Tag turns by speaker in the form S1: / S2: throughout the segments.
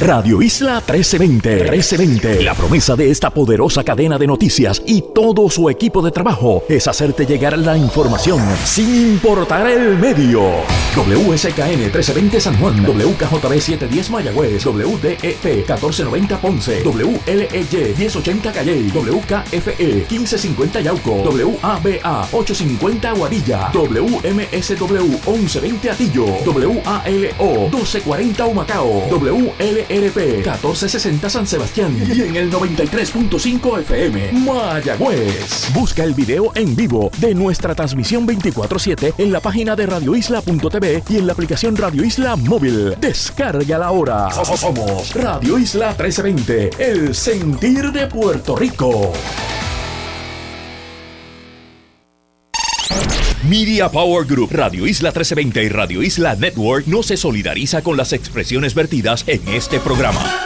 S1: Radio Isla 1320. 1320. La promesa de esta poderosa cadena de noticias y todo su equipo de trabajo es hacerte llegar la información sin importar el medio. WSKN 1320 San Juan, WKJB 710 Mayagüez, WDET 1490 Ponce, WLEY 1080 Calle, WKFE 1550 Yauco, WABA 850 Guadilla, WMSW 1120 Atillo, WALO 1240 Humacao, WL RP 1460 San Sebastián y en el 93.5 FM Mayagüez. Busca el video en vivo de nuestra transmisión 24/7 en la página de radioisla.tv y en la aplicación Radio Isla móvil. Descarga la hora. Somos Radio Isla 1320, el sentir de Puerto Rico. Media Power Group, Radio Isla 1320 y Radio Isla Network no se solidariza con las expresiones vertidas en este programa.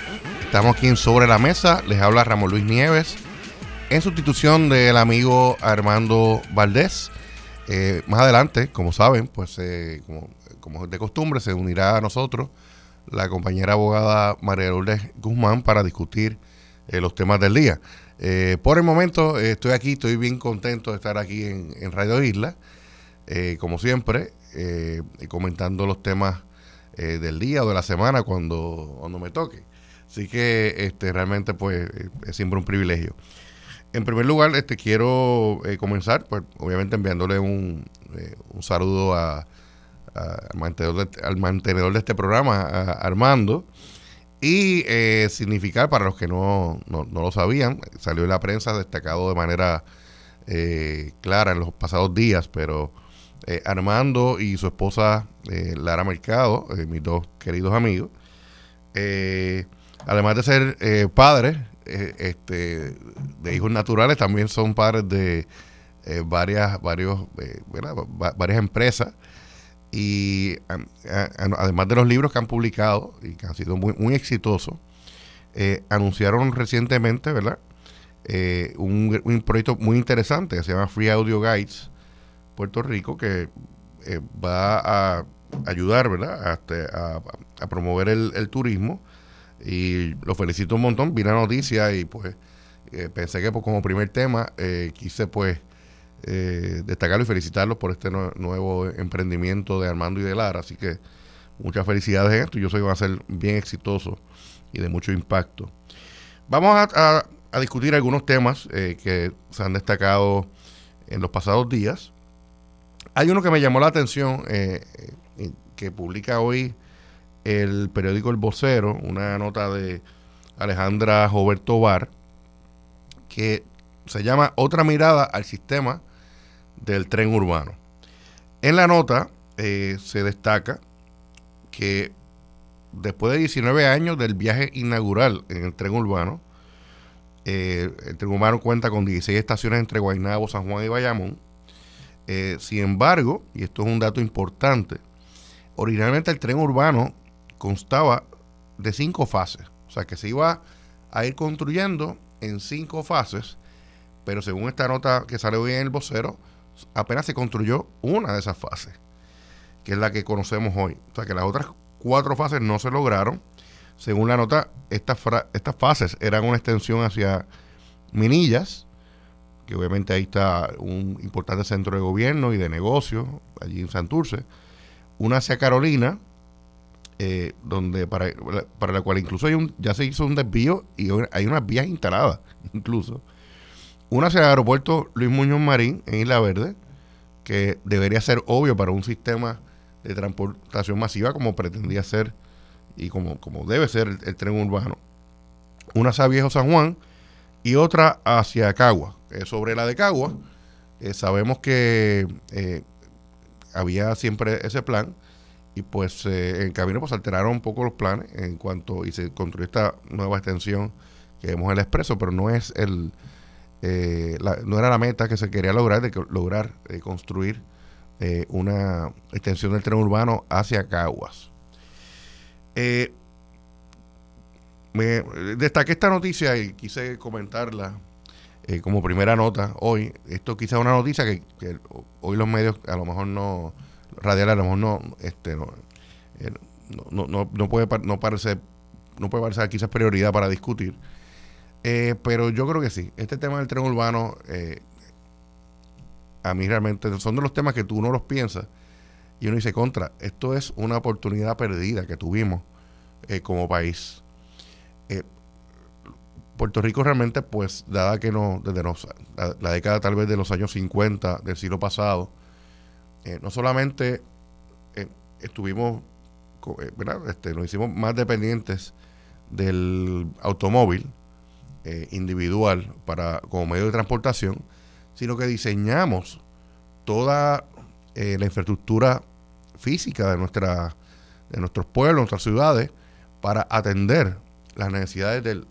S2: Estamos aquí en Sobre la Mesa. Les habla Ramón Luis Nieves en sustitución del amigo Armando Valdés. Eh, más adelante, como saben, pues eh, como, es de costumbre, se unirá a nosotros la compañera abogada María Lourdes Guzmán para discutir eh, los temas del día. por el momento estoy aquí, estoy bien contento de estar aquí en, Radio Isla, como siempre, comentando los temas del día o de la semana cuando, cuando me toque. Así que este, realmente pues es siempre un privilegio. En primer lugar, este, quiero eh, comenzar, pues obviamente enviándole un, eh, un saludo a, al, mantenedor de, este programa, Armando, y eh, significar para los que no, no, lo sabían, salió en la prensa destacado de manera clara en los pasados días, pero Armando y su esposa Lara Mercado, mis dos queridos amigos, eh, además de ser eh, padres eh, este, de hijos naturales, también son padres de eh, varias, varios, varias empresas. Y además de los libros que han publicado y que han sido muy, muy exitosos, anunciaron recientemente, ¿verdad? Un, proyecto muy interesante que se llama Free Audio Guides Puerto Rico, que va a ayudar, ¿verdad? A, a, promover el, el turismo y lo felicito un montón. Vi la noticia y pues eh, pensé que pues, como primer tema eh, quise pues eh, destacarlo y felicitarlos por este nuevo emprendimiento de Armando y de Lara. Así que muchas felicidades en esto. Yo sé que va a ser bien exitoso y de mucho impacto. Vamos a, a discutir algunos temas que se han destacado en los pasados días. Hay uno que me llamó la atención que publica hoy el periódico El Vocero, una nota de Alejandra Roberto Bar, que se llama Otra mirada al sistema del tren urbano. En la nota eh, se destaca que después de 19 años del viaje inaugural en el tren urbano, eh, el tren urbano cuenta con 16 estaciones entre Guaynabo, San Juan y Bayamón. Eh, sin embargo, y esto es un dato importante, originalmente el tren urbano constaba de cinco fases. O sea que se iba a ir construyendo en cinco fases, pero según esta nota que sale hoy en el vocero, apenas se construyó una de esas fases, que es la que conocemos hoy. O sea que las otras cuatro fases no se lograron. Según la nota, estas, estas fases eran una extensión hacia Minillas, que obviamente ahí está un importante centro de gobierno y de negocios, allí en Santurce. Una hacia Carolina, eh, donde para, para la cual incluso ya se hizo un desvío y hay unas vías instaladas, incluso. Una hacia el aeropuerto Luis Muñoz Marín en Isla Verde, que debería ser obvio para un sistema de transportación masiva como pretendía ser y como, como debe ser el, tren urbano. Una hacia Viejo San Juan y otra hacia Cagua. sobre la de Cagua, eh, sabemos que eh, había siempre ese plan pues en el camino pues alteraron un poco los planes en cuanto y se construyó esta nueva extensión que vemos en el expreso, pero no es el no era la meta que se quería lograr de lograr construir una extensión del tren urbano hacia Caguas. Eh, me destaqué esta noticia y quise comentarla eh, como primera nota hoy. Esto quizá es una noticia que, hoy los medios a lo mejor no, radial a lo mejor no, este, no, eh, no, no, no, puede no parece no puede parecer quizás prioridad para discutir. Eh, pero yo creo que sí. Este tema del tren urbano, a mí realmente son de los temas que tú no los piensas y uno dice contra. Esto es una oportunidad perdida que tuvimos como país eh, Puerto Rico realmente, pues, dada que no, desde la, década tal vez de los años 50 del siglo pasado, eh, no solamente eh, estuvimos, Este, nos hicimos más dependientes del automóvil individual para como medio de transportación, sino que diseñamos toda la infraestructura física de, nuestra, de nuestros pueblos, nuestras ciudades, para atender las necesidades del,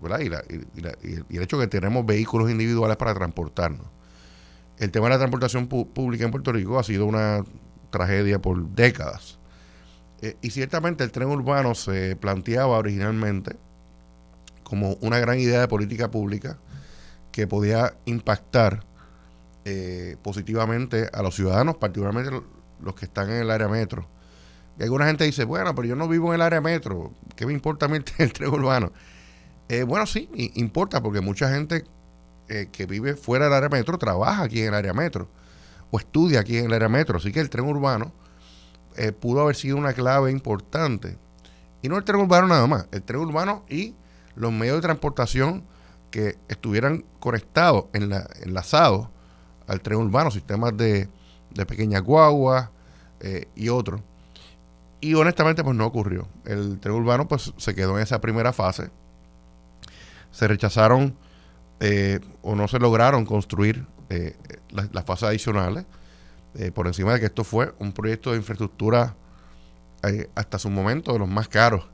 S2: ¿verdad? Y, el hecho que tenemos vehículos individuales para transportarnos. El tema de la transportación pública en Puerto Rico ha sido una tragedia por décadas. Eh, y ciertamente el tren urbano se planteaba originalmente como una gran idea de política pública que podía impactar eh, positivamente a los ciudadanos, particularmente los que están en el área metro y alguna gente dice, bueno, pero yo no vivo en el área metro, ¿qué me importa a mí el tren urbano? Eh, bueno, sí, importa porque mucha gente eh, que vive fuera del área metro trabaja aquí en el área metro o estudia aquí en el área metro. Así que el tren urbano eh, pudo haber sido una clave importante. Y no el tren urbano nada más, el tren urbano y los medios de transportación que estuvieran conectados, enlazados al tren urbano, sistemas de, de pequeñas guaguas y otros. Y honestamente, pues no ocurrió. El tren urbano, pues se quedó en esa primera fase. Se rechazaron eh, o no se lograron construir eh, las, fases adicionales. Eh, por encima de que esto fue un proyecto de infraestructura hasta su momento de los más caros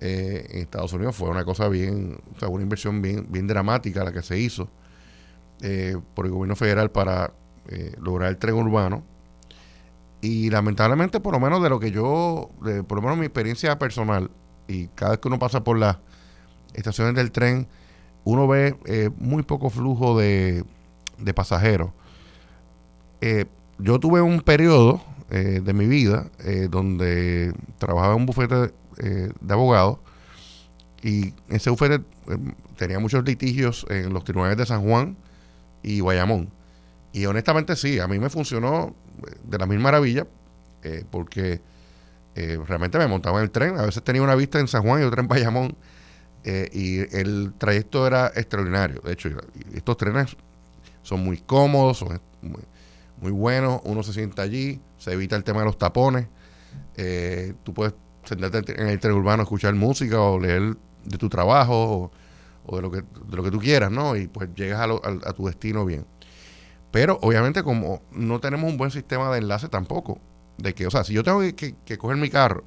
S2: en Estados Unidos. Fue una cosa bien, o sea, una inversión bien, bien dramática la que se hizo por el gobierno federal para lograr el tren urbano y lamentablemente, por lo menos de lo que yo, por lo menos mi experiencia personal, y cada vez que uno pasa por las estaciones del tren, uno ve eh, muy poco flujo de, pasajeros. Eh, yo tuve un periodo eh, de mi vida donde trabajaba en un bufete de abogados y ese bufete tenía muchos litigios en los tribunales de San Juan y Guayamón. Y honestamente sí, a mí me funcionó de la misma maravilla, porque realmente me montaba en el tren. A veces tenía una vista en San Juan y otra en Bayamón, eh, y el trayecto era extraordinario. De hecho, estos trenes son muy cómodos, son muy, buenos. Uno se sienta allí, se evita el tema de los tapones. tú puedes sentarte en el tren urbano escuchar música o leer de tu trabajo o, de, lo que, de lo que tú quieras, ¿no? Y pues llegas a tu destino bien. Pero obviamente como no tenemos un buen sistema de enlace tampoco, de que, o sea, si yo tengo que, coger mi carro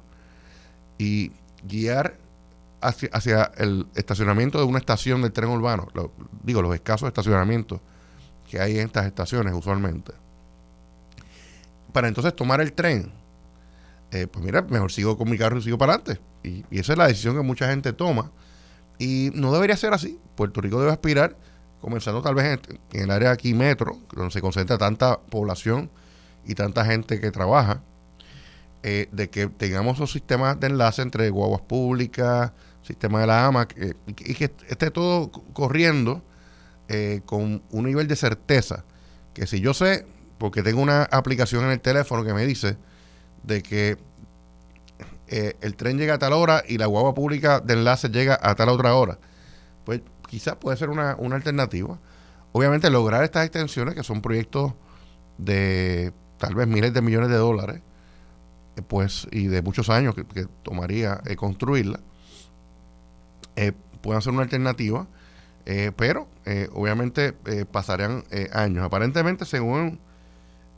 S2: y guiar hacia, el estacionamiento de una estación del tren urbano, digo, los escasos estacionamientos que hay en estas estaciones usualmente, para entonces tomar el tren, eh, pues mira, mejor sigo con mi carro y sigo para adelante. Y, esa es la decisión que mucha gente toma. Y no debería ser así. Puerto Rico debe aspirar comenzando tal vez en, el área aquí metro, donde se concentra tanta población y tanta gente que trabaja, eh, de que tengamos esos sistemas de enlace entre guaguas públicas, sistema de la AMA, y que esté todo corriendo eh, con un nivel de certeza, que si yo sé, porque tengo una aplicación en el teléfono que me dice de que eh, el tren llega a tal hora y la guagua pública de enlace llega a tal otra hora, pues quizás puede ser una, alternativa. Obviamente lograr estas extensiones, que son proyectos de tal vez miles de millones de dólares, eh, pues, y de muchos años que, tomaría eh, construirla, eh, puedan ser una alternativa, pero obviamente pasarían años. Aparentemente, según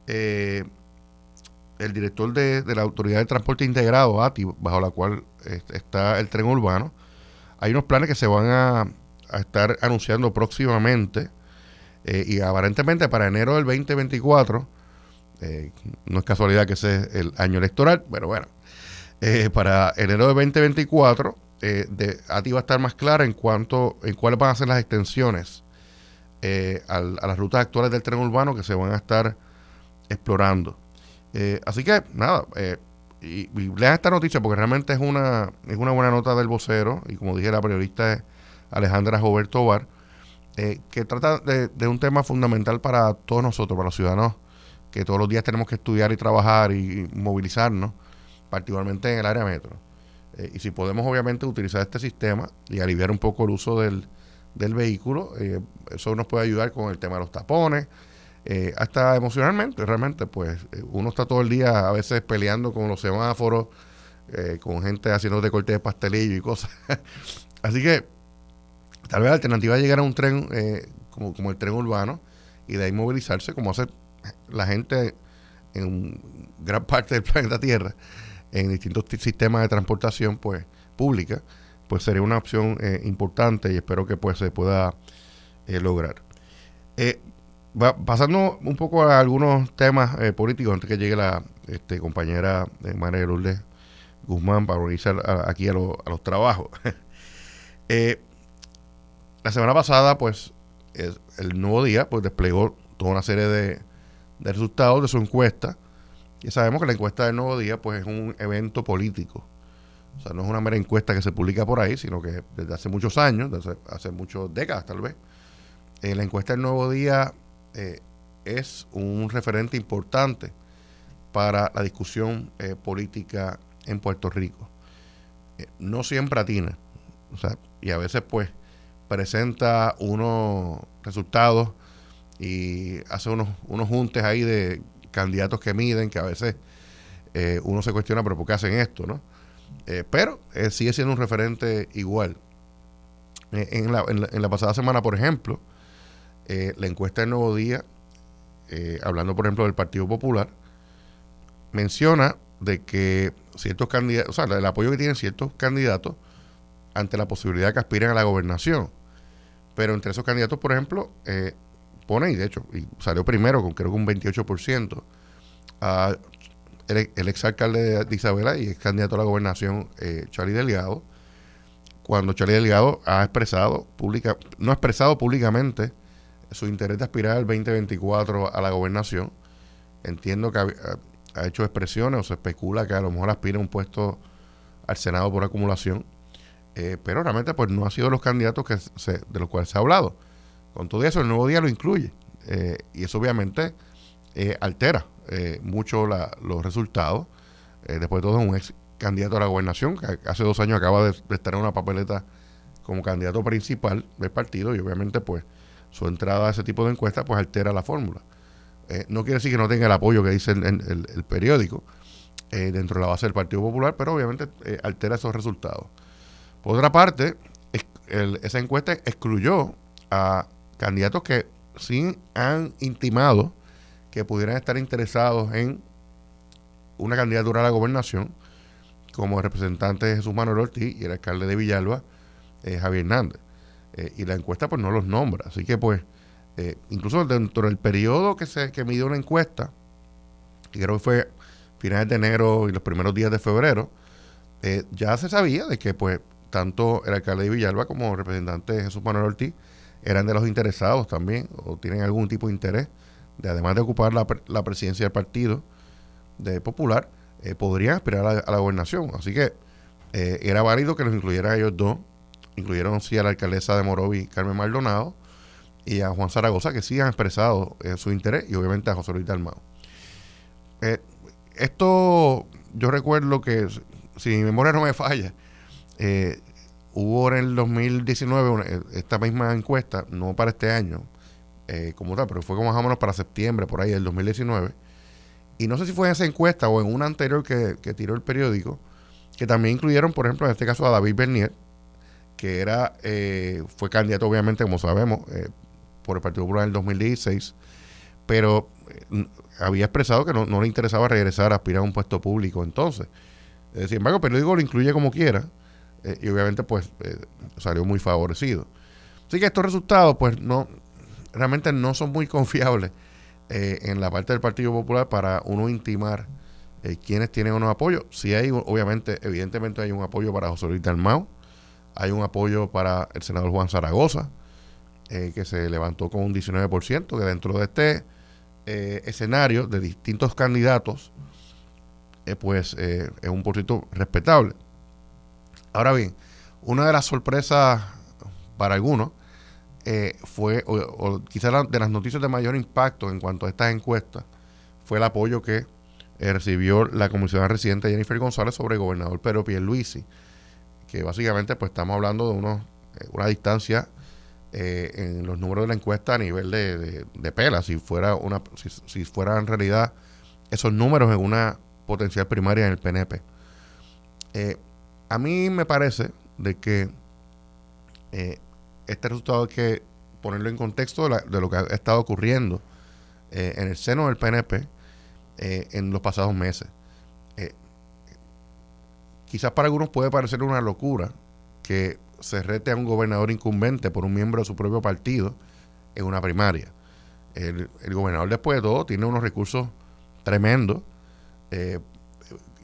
S2: el director de, la Autoridad de Transporte Integrado, ATI, bajo la cual está el tren urbano, hay unos planes que se van a, estar anunciando próximamente eh, y aparentemente para enero del 2024, eh, no es casualidad que sea el año electoral, pero bueno, eh, para enero del 2024, de, ATI va a estar más clara en cuanto en cuáles van a ser las extensiones a las rutas actuales del tren urbano que se van a estar explorando. Eh, así que, nada, eh, y, lean esta noticia porque realmente es una, es una buena nota del vocero, y como dije, la periodista Alejandra Roberto Bar, eh, que trata de, un tema fundamental para todos nosotros, para los ciudadanos, que todos los días tenemos que estudiar y trabajar y, movilizarnos, particularmente en el área metro. Y si podemos, obviamente, utilizar este sistema y aliviar un poco el uso del, del vehículo, eso nos puede ayudar con el tema de los tapones, eh, hasta emocionalmente, realmente, pues eh, uno está todo el día a veces peleando con los semáforos, eh, con gente haciendo de corte de pastelillo y cosas. Así que tal vez la alternativa es llegar a un tren como, como el tren urbano y de ahí movilizarse, como hace la gente en gran parte del planeta Tierra, en distintos sistemas de transportación pues pública, pues sería una opción importante y espero que pues se pueda lograr pasando un poco a algunos temas eh, políticos antes que llegue la este, compañera María Lourdes Guzmán para organizar aquí a, los trabajos. Eh, la semana pasada, pues, el nuevo día, pues desplegó toda una serie de, resultados de su encuesta. Y sabemos que la encuesta del nuevo día, pues, es un evento político. O sea, no es una mera encuesta que se publica por ahí, sino que desde hace muchos años, desde hace muchas décadas tal vez, eh, la encuesta del nuevo día eh, es un referente importante para la discusión eh, política en Puerto Rico. No siempre atina, o sea, y a veces pues presenta unos resultados y hace unos, unos juntes ahí de candidatos que miden, que a veces uno se cuestiona, pero ¿por qué hacen esto? ¿no? pero sigue siendo un referente igual. En la, en, la, pasada semana, por ejemplo, eh, la encuesta del Nuevo Día, eh, hablando por ejemplo del Partido Popular, menciona de que ciertos candidatos, o sea, el apoyo que tienen ciertos candidatos ante la posibilidad de que aspiren a la gobernación. Pero entre esos candidatos, por ejemplo, eh, pone, y de hecho, y salió primero con creo que un 28%, a el, el exalcalde de Isabela y ex candidato a la gobernación, Charlie Delgado, cuando Charlie Delgado ha expresado, pública, no ha expresado públicamente su interés de aspirar al 2024 a la gobernación. Entiendo que ha, hecho expresiones o se especula que a lo mejor aspira un puesto al Senado por acumulación, eh, pero realmente pues no ha sido los candidatos que de los cuales se ha hablado. Con todo eso, el nuevo día lo incluye eh, y eso obviamente eh, altera mucho los resultados. después de todo, un ex candidato a la gobernación que hace dos años acaba de, estar en una papeleta como candidato principal del partido y obviamente pues su entrada a ese tipo de encuestas, pues altera la fórmula. Eh, no quiere decir que no tenga el apoyo que dice el, periódico eh, dentro de la base del Partido Popular, pero obviamente eh, altera esos resultados. Por otra parte, esa encuesta excluyó a candidatos que sí han intimado que pudieran estar interesados en una candidatura a la gobernación, como el representante de Jesús Manuel Ortiz y el alcalde de Villalba, Javier Hernández. Eh, y la encuesta pues no los nombra. Así que pues, eh, incluso dentro del periodo que se que midió una encuesta, que creo que fue finales de enero y los primeros días de febrero, eh, ya se sabía de que pues tanto el alcalde de Villalba como el representante Jesús Manuel Ortiz eran de los interesados también, o tienen algún tipo de interés, de además de ocupar la, la presidencia del partido de Popular, podrían aspirar a la, gobernación. Así que era válido que los incluyeran ellos dos incluyeron sí a la alcaldesa de Morovi, Carmen Maldonado, y a Juan Zaragoza, que sí han expresado eh, su interés, y obviamente a José Luis Dalmao. Eh, esto, yo recuerdo que, si mi memoria no me falla, eh, hubo en el 2019 esta misma encuesta, no para este año, como tal, pero fue como más o menos para septiembre, por ahí, del 2019. Y no sé si fue en esa encuesta o en una anterior que, que tiró el periódico, que también incluyeron, por ejemplo, en este caso a David Bernier, que era eh, fue candidato obviamente, como sabemos, eh, por el Partido Popular en el 2016, pero había expresado que no, le interesaba regresar a aspirar a un puesto público entonces. sin embargo, el periódico lo incluye como quiera y obviamente pues salió muy favorecido. Así que estos resultados pues no realmente no son muy confiables en la parte del Partido Popular para uno intimar eh, quienes tienen unos apoyos. Si hay, obviamente, evidentemente hay un apoyo para José Luis Dalmau, hay un apoyo para el senador Juan Zaragoza, eh, que se levantó con un 19%, que dentro de este eh, escenario de distintos candidatos, pues es un porcito respetable. Ahora bien, una de las sorpresas para algunos fue, o, quizás de las noticias de mayor impacto en cuanto a estas encuestas, fue el apoyo que eh, recibió la comisionada residente Jennifer González sobre el gobernador Pedro Pierluisi, que básicamente pues estamos hablando de unos, eh, una distancia eh, en los números de la encuesta a nivel de, de, pela, si fuera una si, si fuera en realidad esos números en una potencial primaria en el PNP. A mí me parece de que este resultado hay que ponerlo en contexto de, lo que ha estado ocurriendo en el seno del PNP eh, en los pasados meses. Eh, quizás para algunos puede parecer una locura que se rete a un gobernador incumbente por un miembro de su propio partido en una primaria. El, gobernador después de todo tiene unos recursos tremendos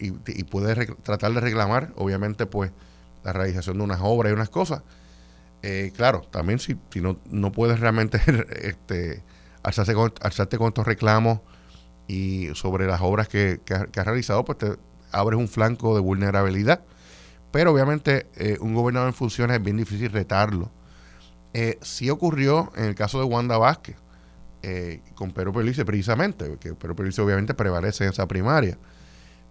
S2: eh, y, puede tratar de reclamar, obviamente, pues la realización de unas obras y unas cosas. claro, también si, si no, no puedes realmente este, alzarte con estos reclamos y sobre las obras que, que, ha, realizado, pues te abres un flanco de vulnerabilidad. Pero obviamente eh, un gobernador en funciones es bien difícil retarlo. Eh, sí ocurrió en el caso de Wanda Vázquez, eh, con Pedro Pelice precisamente, que Pedro Pelice obviamente prevalece en esa primaria.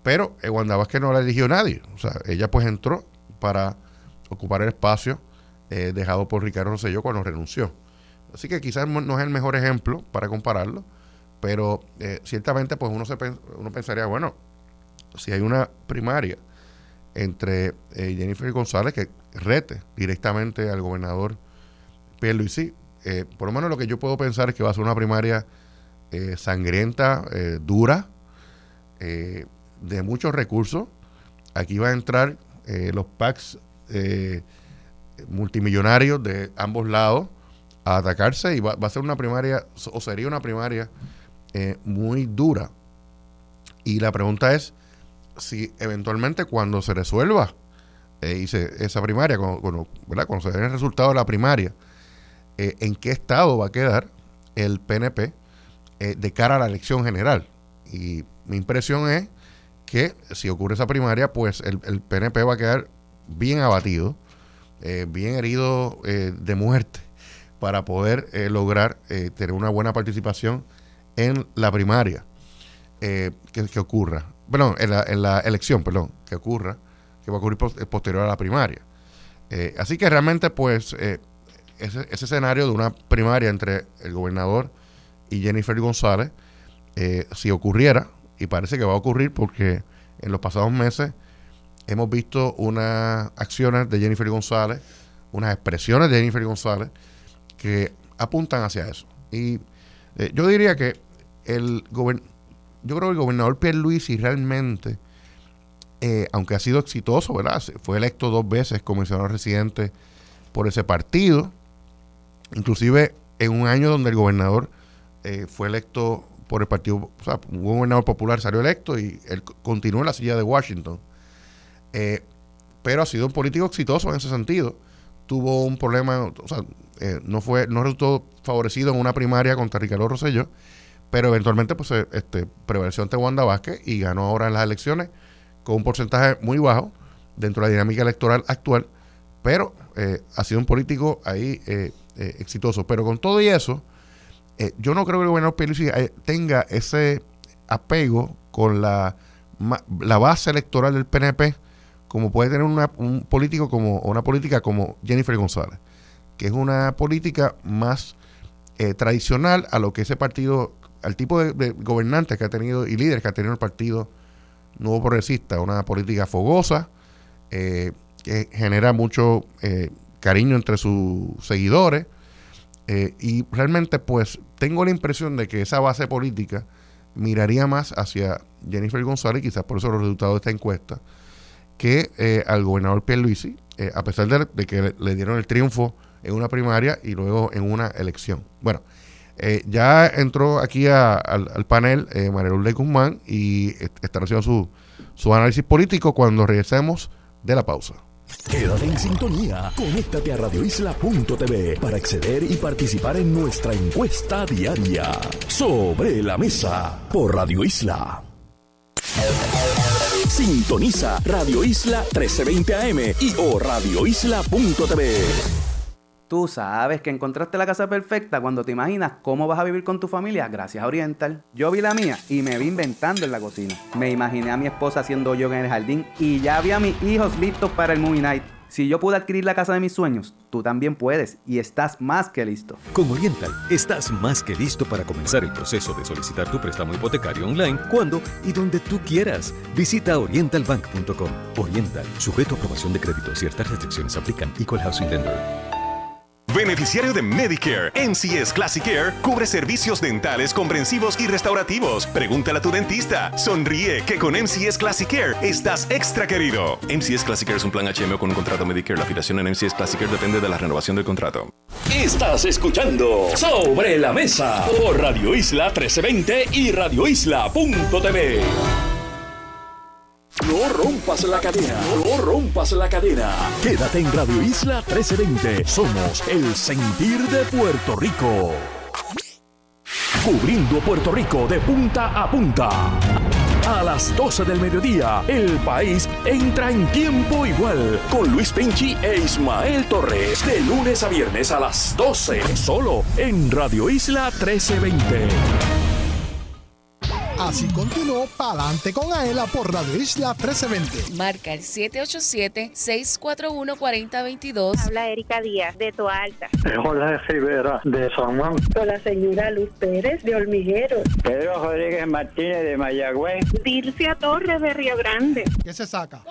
S2: Pero eh, Wanda Vázquez no la eligió nadie. O sea, ella pues entró para ocupar el espacio dejado por Ricardo Rosselló cuando renunció. Así que quizás no es el mejor ejemplo para compararlo, pero eh, ciertamente, pues uno, se uno pensaría, bueno, si hay una primaria entre eh, Jennifer González que rete directamente al gobernador Pierluisi, eh, por lo menos lo que yo puedo pensar es que va a ser una primaria eh, sangrienta, dura, de muchos recursos. Aquí va a entrar los PACs multimillonarios de ambos lados a atacarse y va, a ser una primaria, o sería una primaria eh, muy dura. Y la pregunta es si eventualmente cuando se resuelva eh, esa primaria, cuando, cuando, se den el resultado de la primaria, eh, en qué estado va a quedar el PNP de cara a la elección general. Y mi impresión es que si ocurre esa primaria, pues el, el PNP va a quedar bien abatido, bien herido de muerte, para poder lograr tener una buena participación en la primaria eh, que, ocurra, perdón, en la, en la, elección, perdón, que ocurra, que va a ocurrir eh, posterior a la primaria. Eh, así que realmente, pues, ese, ese, escenario de una primaria entre el gobernador y Jennifer González, si ocurriera, y parece que va a ocurrir porque en los pasados meses hemos visto unas acciones de Jennifer González, unas expresiones de Jennifer González que apuntan hacia eso. Y yo diría que el yo creo que el gobernador Pierluisi realmente, eh, aunque ha sido exitoso, ¿verdad? Fue electo dos veces comisionado residente por ese partido, inclusive en un año donde el gobernador eh, fue electo por el partido, o sea, un gobernador popular salió electo y él continuó en la silla de Washington. Eh, pero ha sido un político exitoso en ese sentido. Tuvo un problema, o sea, no fue, no resultó favorecido en una primaria contra Ricardo Rosselló pero eventualmente pues eh, este, prevaleció ante Wanda Vázquez y ganó ahora en las elecciones con un porcentaje muy bajo dentro de la dinámica electoral actual, pero eh, ha sido un político ahí eh, exitoso. Pero con todo y eso, yo no creo que el gobernador Pierluisi tenga ese apego con la, la base electoral del PNP como puede tener una, un político como una política como Jennifer González, que es una política más tradicional a lo que ese partido al tipo de, gobernantes que ha tenido y líderes que ha tenido el Partido Nuevo Progresista, una política fogosa eh, que genera mucho eh, cariño entre sus seguidores, Eh, y realmente, pues, tengo la impresión de que esa base política miraría más hacia Jennifer González, quizás por eso los resultados de esta encuesta, que eh, al gobernador Pierluisi, eh, a pesar de, que le, dieron el triunfo en una primaria y luego en una elección. Bueno, eh, ya entró aquí al, panel eh, María Guzmán y estará haciendo su, su análisis político cuando regresemos de la pausa.
S1: Quédate en sintonía. Conéctate a radioisla.tv para acceder y participar en nuestra encuesta diaria. Sobre la mesa por Radio Isla. Sintoniza Radio Isla 1320 AM y o radioisla.tv.
S3: Tú sabes que encontraste la casa perfecta cuando te imaginas cómo vas a vivir con tu familia gracias a Oriental. Yo vi la mía y me vi inventando en la cocina. Me imaginé a mi esposa haciendo yoga en el jardín y ya vi a mis hijos listos para el movie night. Si yo pude adquirir la casa de mis sueños, tú también puedes y estás más que listo.
S1: Con Oriental, estás más que listo para comenzar el proceso de solicitar tu préstamo hipotecario online cuando y donde tú quieras. Visita orientalbank.com. Oriental, sujeto a aprobación de crédito. Ciertas restricciones aplican. Equal Housing Lender.
S4: Beneficiario de Medicare, NCS Classic Care cubre servicios dentales comprensivos y restaurativos. Pregúntale a tu dentista. Sonríe que con MCS Classic Care estás extra querido. MCS Classic Care es un plan HMO con un contrato Medicare. La afiliación en MCS Classic Care depende de la renovación del contrato.
S1: Estás escuchando Sobre la Mesa por Radio Isla 1320 y radioisla.tv. No rompas la cadena. No rompas la cadena. Quédate en Radio Isla 1320. Somos el sentir de Puerto Rico. Cubriendo Puerto Rico de punta a punta. A las 12 del mediodía, el país entra en tiempo igual con Luis Pinchi e Ismael Torres. De lunes a viernes a las 12, solo en Radio Isla 1320.
S5: Así continuó Palante con Aela por Radio Isla 1320.
S6: Marca el 787-641-4022.
S7: Habla Erika Díaz de Toalta.
S8: Jorge Rivera de San Juan.
S7: Con la señora Luz Pérez de Hormiguero.
S8: Pedro Rodríguez Martínez de Mayagüez.
S7: Dircia Torres de Río Grande.
S5: ¿Qué se saca?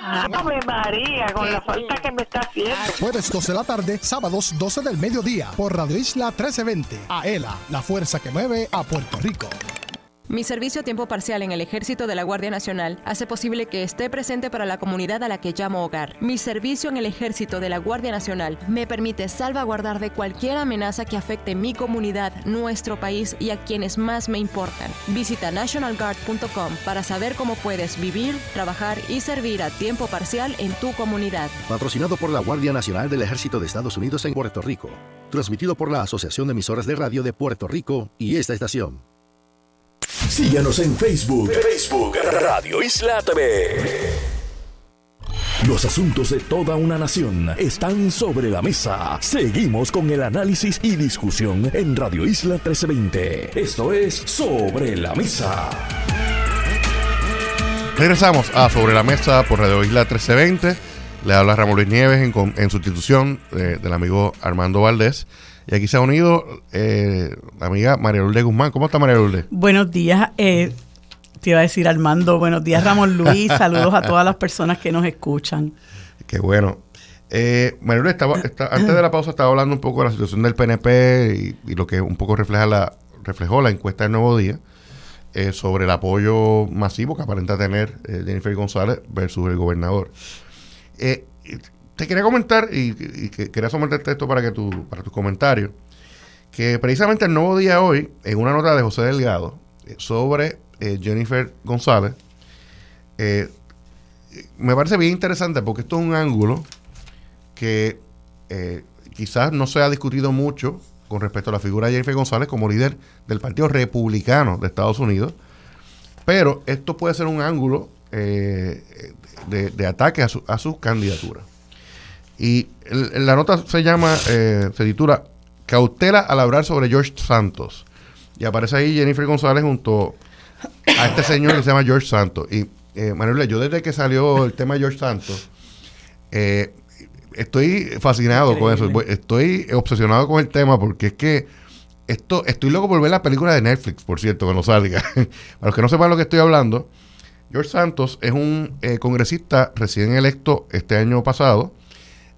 S7: Ah, María, con la falta que me está haciendo.
S5: Jueves 12 de la tarde, sábados 12 del mediodía por Radio Isla 1320. Aela, la fuerza que mueve a Puerto Rico.
S9: Mi servicio a tiempo parcial en el Ejército de la Guardia Nacional hace posible que esté presente para la comunidad a la que llamo hogar. Mi servicio en el Ejército de la Guardia Nacional me permite salvaguardar de cualquier amenaza que afecte mi comunidad, nuestro país y a quienes más me importan. Visita nationalguard.com para saber cómo puedes vivir, trabajar y servir a tiempo parcial en tu comunidad.
S1: Patrocinado por la Guardia Nacional del Ejército de Estados Unidos en Puerto Rico. Transmitido por la Asociación de Emisoras de Radio de Puerto Rico y esta estación. Síganos en Facebook. Facebook Radio Isla TV. Los asuntos de toda una nación están sobre la mesa. Seguimos con el análisis y discusión en Radio Isla 1320. Esto es Sobre la Mesa.
S2: Regresamos a Sobre la Mesa por Radio Isla 1320. Le habla Ramón Luis Nieves en, sustitución eh, del amigo Armando Valdés. Y aquí se ha unido eh, la amiga María Lourdes Guzmán. ¿Cómo está María Lourdes?
S10: Buenos días. Eh, te iba a decir Armando, buenos días Ramón Luis. Saludos a todas las personas que nos escuchan.
S2: Qué bueno. Eh, María Lourdes, estaba, antes de la pausa estaba hablando un poco de la situación del PNP y, lo que un poco refleja la, reflejó la encuesta del Nuevo Día eh, sobre el apoyo masivo que aparenta tener Jennifer González versus el gobernador. Eh, te quería comentar, y, quería someterte esto para que tu, para tus comentarios, que precisamente el nuevo día hoy, en una nota de José Delgado, eh, sobre eh, Jennifer González, eh, me parece bien interesante porque esto es un ángulo que quizás no se ha discutido mucho con respecto a la figura de Jennifer González como líder del Partido Republicano de Estados Unidos, pero esto puede ser un ángulo de, ataque a su, a su candidatura. Y la nota se llama, eh, se titula Cautela al hablar sobre George Santos. Y aparece ahí Jennifer González junto a este señor que se llama George Santos. Y eh, Manuel, yo desde que salió el tema de George Santos, eh, estoy fascinado con eso. Estoy obsesionado con el tema porque es que esto, estoy loco por ver la película de Netflix, por cierto, cuando salga. Para los que no sepan lo que estoy hablando, George Santos es un eh, congresista recién electo este año pasado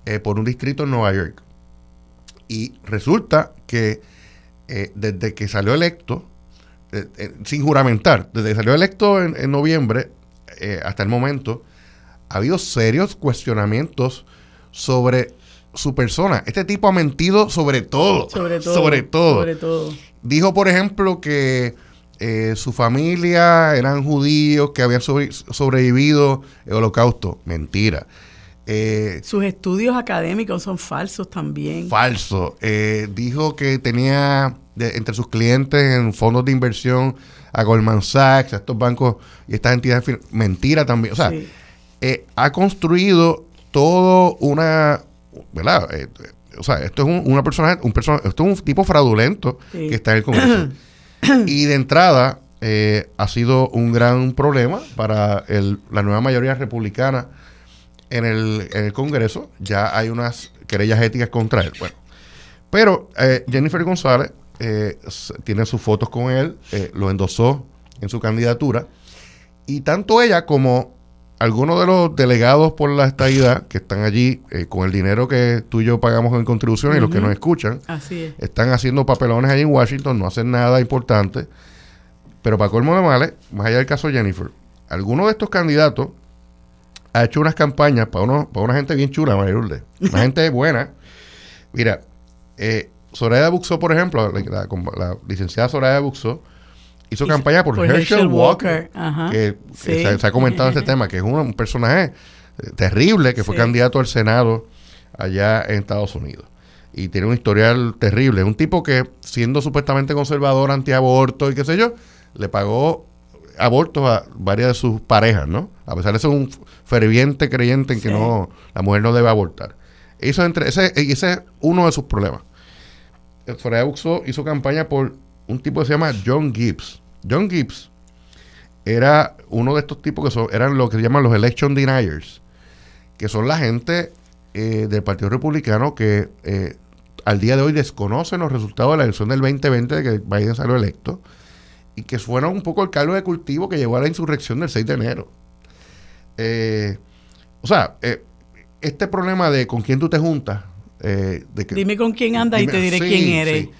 S2: eh, por un distrito en Nueva York. Y resulta que eh, desde que salió electo, eh, sin juramentar, desde que salió electo en, en noviembre hasta el momento, ha habido serios cuestionamientos sobre su persona. Este tipo ha mentido sobre todo.
S10: Sobre todo.
S2: Sobre todo.
S10: Sobre todo.
S2: Dijo, por ejemplo, que eh, su familia eran judíos que habían sobre- sobrevivido el holocausto. Mentira. Eh,
S10: Sus estudios académicos son falsos también.
S2: falso. Eh, dijo que tenía de- entre sus clientes en fondos de inversión a Goldman Sachs, a estos bancos y estas entidades. Mentira también. O sea,
S10: Sí.
S2: eh, ha construido todo una, ¿verdad? O sea, esto es un, una persona, un persona, esto es un tipo fraudulento
S10: Sí.
S2: que está en el Congreso. y de entrada eh, ha sido un gran problema para el- la nueva mayoría republicana en el, en el Congreso. Ya hay unas querellas éticas contra él. Bueno, pero eh, Jennifer González eh, tiene sus fotos con él, eh, lo endosó en su candidatura. Y tanto ella como algunos de los delegados por la estadidad que están allí eh, con el dinero que tú y yo pagamos en contribución y los que nos escuchan,
S10: Así es.
S2: están haciendo papelones allí en Washington, no hacen nada importante. Pero para colmo de males, más allá del caso Jennifer, alguno de estos candidatos ha hecho unas campañas para, uno, para una gente bien chula, María Lourdes. Una gente buena. Mira, eh, Soraya Buxó, por ejemplo, la, la- la licenciada Soraya Buxó, hizo campaña por,
S10: por
S2: Herschel,
S10: Herschel
S2: Walker,
S10: Walker, ajá.
S2: que, se, se ha comentado este tema, que es un, un personaje eh, terrible, que fue
S10: Sí.
S2: candidato al Senado allá en Estados Unidos. Y tiene un historial terrible. Es un tipo que, siendo supuestamente conservador, antiaborto y qué sé yo, le pagó abortos a varias de sus parejas, ¿no? A pesar de ser un ferviente creyente en que no la mujer no debe abortar. Hizo entre, ese, y ese es uno de sus problemas. El Soraya Buxó hizo campaña por un tipo que se llama John Gibbs. John Gibbs era uno de estos tipos que son, eran lo que se llaman los election deniers, que son la gente eh, del Partido Republicano que eh, al día de hoy desconocen los resultados de la elección del 2020 de que Biden salió electo y que fueron un poco el caldo de cultivo que llevó a la insurrección del 6 de enero. Eh, o sea, eh, este problema de con quién tú te juntas, eh, de que,
S10: Dime con quién anda y te diré
S2: sí,
S10: quién eres.
S2: sí.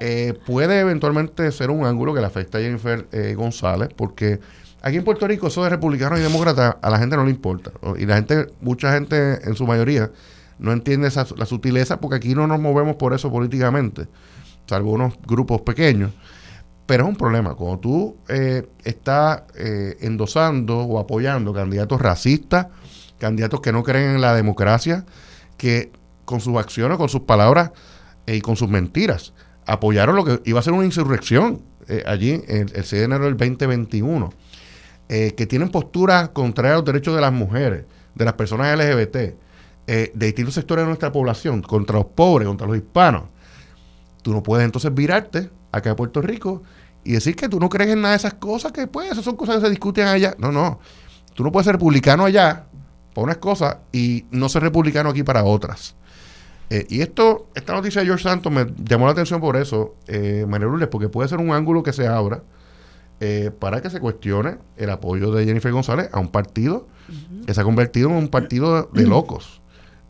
S2: Eh, puede eventualmente ser un ángulo que le afecta a Jennifer eh, González, porque aquí en Puerto Rico eso de republicanos y demócratas a la gente no le importa. Y la gente, mucha gente en su mayoría, no entiende esa, la sutileza porque aquí no nos movemos por eso políticamente, salvo unos grupos pequeños. Pero es un problema. Cuando tú eh, estás eh, endosando o apoyando candidatos racistas, candidatos que no creen en la democracia, que con sus acciones, con sus palabras eh, y con sus mentiras apoyaron lo que iba a ser una insurrección eh, allí el, el 6 de enero del 2021, eh, que tienen posturas contrarias a los derechos de las mujeres, de las personas LGBT, de distintos sectores de nuestra población, contra los pobres, contra los hispanos. Tú no puedes entonces virarte acá a Puerto Rico y decir que tú no crees en nada de esas cosas, que pues esas son cosas que se discuten allá. No, no. Tú no puedes ser republicano allá para unas cosas y no ser republicano aquí para otras. Eh, y esto, esta noticia de George Santos me llamó la atención por eso, eh, María Lourdes, porque puede ser un ángulo que se abra eh, para que se cuestione el apoyo de Jennifer González a un partido que se ha convertido en un partido de locos,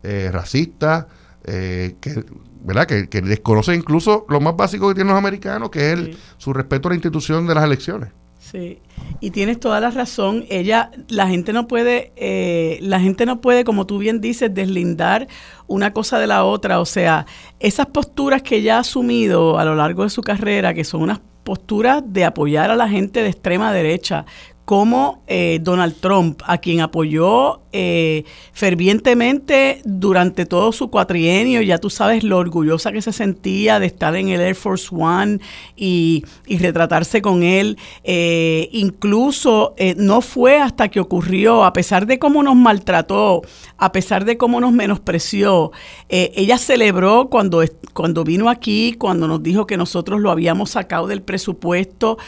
S2: eh, racistas, eh, que, ¿verdad? Que, que desconoce incluso lo más básico que tienen los americanos, que es el-
S10: Sí.
S2: su respeto a la institución de las elecciones.
S10: Sí, y tienes toda la razón. Ella, la gente no puede, eh, la gente no puede, como tú bien dices, deslindar una cosa de la otra. O sea, esas posturas que ella ha asumido a lo largo de su carrera, que son unas posturas de apoyar a la gente de extrema derecha, como eh, Donald Trump, a quien apoyó eh, fervientemente durante todo su cuatrienio. Ya tú sabes lo orgullosa que se sentía de estar en el Air Force One y, retratarse con él. Eh, incluso eh, no fue hasta que ocurrió, a pesar de cómo nos maltrató, a pesar de cómo nos menospreció, ella celebró cuando, cuando vino aquí, cuando nos dijo que nosotros lo habíamos sacado del presupuesto,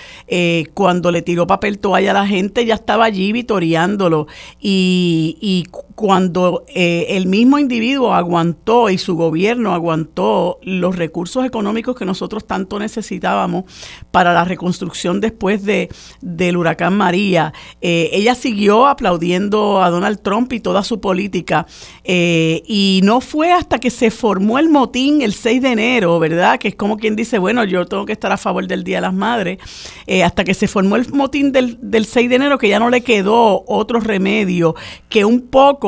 S10: cuando le tiró papel toalla a la gente, ya estaba allí vitoreándolo. Y, y cuando eh, el mismo individuo aguantó y su gobierno aguantó los recursos económicos que nosotros tanto necesitábamos para la reconstrucción después de, del huracán María, eh, ella siguió aplaudiendo a Donald Trump y toda su política. Eh, y no fue hasta que se formó el motín el 6 de enero, ¿verdad? Que es como quien dice, bueno, yo tengo que estar a favor del Día de las Madres, hasta que se formó el motín del, del 6 de enero, que ya no le quedó otro remedio que un poco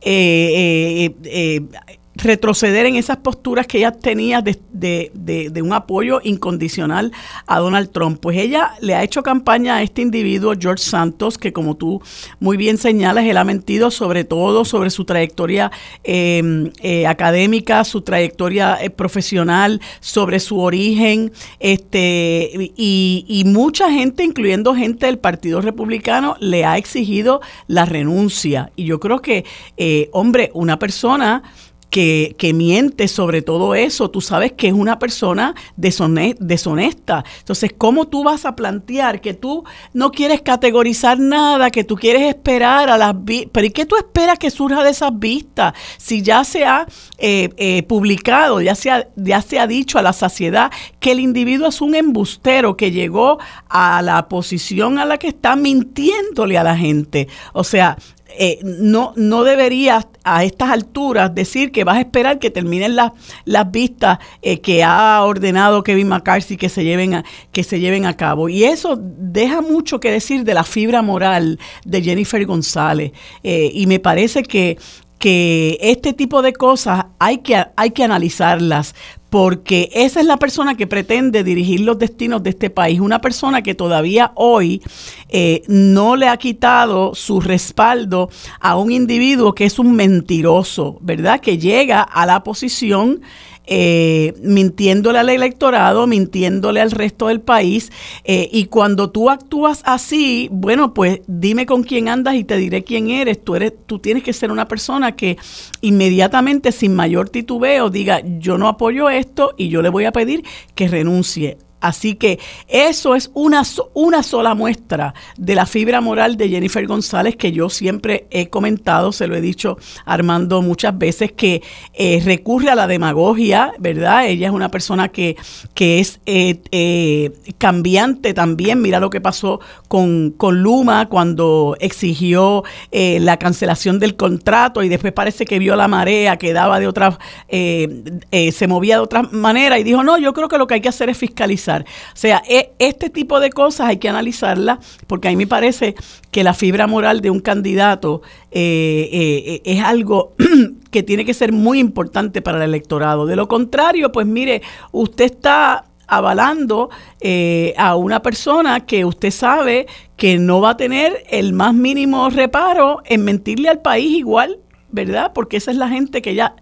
S10: eh, eh, eh, retroceder en esas posturas que ella tenía de, un apoyo incondicional a Donald Trump. Pues ella le ha hecho campaña a este individuo, George Santos, que como tú muy bien señalas, él ha mentido sobre todo sobre su trayectoria em, eh, académica, su trayectoria eh, profesional, sobre su origen, este, y, y mucha gente, incluyendo gente del Partido Republicano, le ha exigido la renuncia. Y yo creo que, eh, hombre, una persona que, que, miente sobre todo eso, tú sabes que es una persona deshonesta. Entonces, ¿cómo tú vas a plantear que tú no quieres categorizar nada, que tú quieres esperar a las vistas? Pero ¿y qué tú esperas que surja de esas vistas? Si ya se ha eh, eh, publicado, ya se, ha, ya se ha dicho a la saciedad que el individuo es un embustero que llegó a la posición a la que está mintiéndole a la gente. O sea, eh, no, no deberías a estas alturas decir que vas a esperar que terminen las, las vistas eh, que ha ordenado Kevin McCarthy que se lleven a, que se lleven a cabo. Y eso deja mucho que decir de la fibra moral de Jennifer González. Eh, y me parece que que este tipo de cosas hay que, hay que analizarlas porque esa es la persona que pretende dirigir los destinos de este país, una persona que todavía hoy eh, no le ha quitado su respaldo a un individuo que es un mentiroso, ¿verdad? Que llega a la posición eh, mintiéndole al electorado, mintiéndole al resto del país. Eh, y cuando tú actúas así, bueno, pues dime con quién andas y te diré quién eres. Tú, eres, tú tienes que ser una persona que inmediatamente, sin mayor titubeo, diga, yo no apoyo esto y yo le voy a pedir que renuncie. Así que eso es una, una sola muestra de la fibra moral de Jennifer González que yo siempre he comentado, se lo he dicho Armando muchas veces, que eh, recurre a la demagogia, ¿verdad? Ella es una persona que, que es eh, eh, cambiante también. Mira lo que pasó con, con Luma cuando exigió la cancelación del contrato y después parece que vio la marea que daba de otra, se movía de otra manera y dijo, no, yo creo que lo que hay que hacer es fiscalizar o sea, e, este tipo de cosas hay que analizarlas porque a mí me parece que la fibra moral de un candidato eh, eh, es algo que tiene que ser muy importante para el electorado. De lo contrario, pues mire, usted está avalando eh, a una persona que usted sabe que no va a tener el más mínimo reparo en mentirle al país igual, ¿verdad? Porque esa es la gente que ya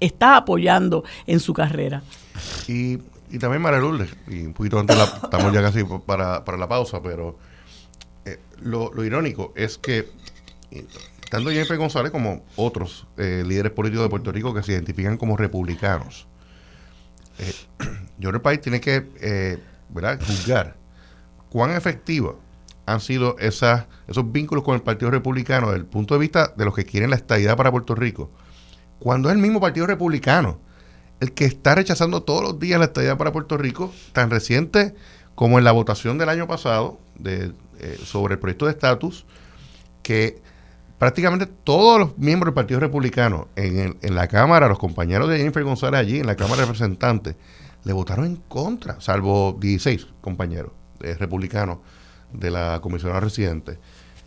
S10: está apoyando en su carrera.
S2: Y también María Lourdes, y un poquito antes, estamos ya casi para, para la pausa, pero eh, lo, irónico es que eh, tanto Jennifer González como otros eh, líderes políticos de Puerto Rico que se identifican como republicanos, eh, yo el país tiene que ¿verdad? juzgar cuán efectivos han sido esas, esos vínculos con el Partido Republicano desde el punto de vista de los que quieren la estabilidad para Puerto Rico, cuando es el mismo Partido Republicano el que está rechazando todos los días la estadía para Puerto Rico, tan reciente como en la votación del año pasado eh, sobre el proyecto de estatus, que prácticamente todos los miembros del Partido Republicano en, en, la Cámara, los compañeros de Jennifer González allí, en la Cámara de Representantes, le votaron en contra, salvo 16 compañeros eh, republicanos de la comisionada residente.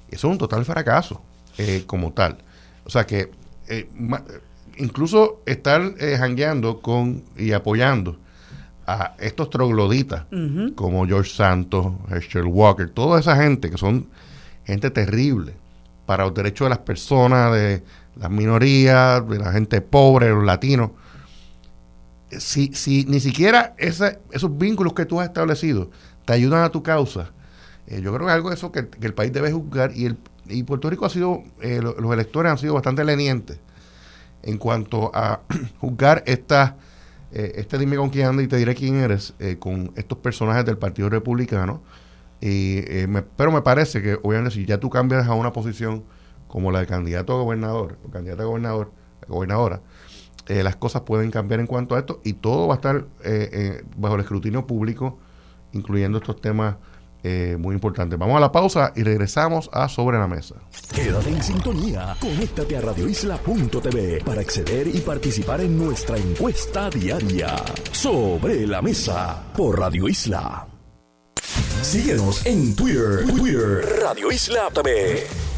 S2: Eso es un total fracaso eh, como tal. O sea que incluso estar eh, jangueando con y apoyando a estos trogloditas como George Santos, Herschel Walker, toda esa gente que son gente terrible para los derechos de las personas, de las minorías, de la gente pobre, de los latinos. Si, si ni siquiera esos vínculos que tú has establecido te ayudan a tu causa, eh, yo creo que es algo de eso que, el país debe juzgar y, el, y Puerto Rico ha sido, eh, los electores han sido bastante lenientes en cuanto a juzgar esta, eh, este dime con quién anda y te diré quién eres, eh, con estos personajes del Partido Republicano. Eh, pero me parece que, obviamente, si ya tú cambias a una posición como la del candidato a gobernador, o candidata a gobernador, gobernadora, las cosas pueden cambiar en cuanto a esto y todo va a estar bajo el escrutinio público, incluyendo estos temas muy importantes. Vamos a la pausa y regresamos a Sobre la Mesa.
S1: Quédate en sintonía, conéctate a radioisla.tv para acceder y participar en nuestra encuesta diaria. Sobre la Mesa por Radio Isla. Síguenos en Twitter, Twitter, Radio Isla TV.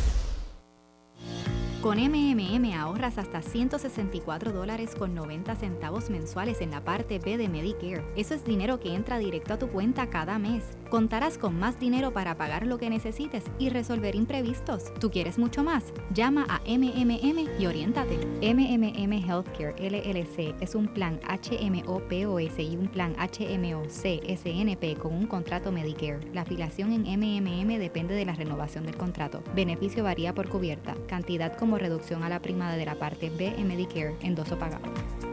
S6: Con MMM ahorras hasta 164 dólares con 90 centavos mensuales en la parte B de Medicare. Eso es dinero que entra directo a tu cuenta cada mes. Contarás con más dinero para pagar lo que necesites y resolver imprevistos. ¿Tú quieres mucho más? Llama a MMM y oriéntate. MMM Healthcare LLC es un plan HMO POS y un plan HMO CSNP con un contrato Medicare. La afiliación en MMM depende de la renovación del contrato. Beneficio varía por cubierta. Cantidad como reducción a la prima de la parte B en Medicare, endoso pagado.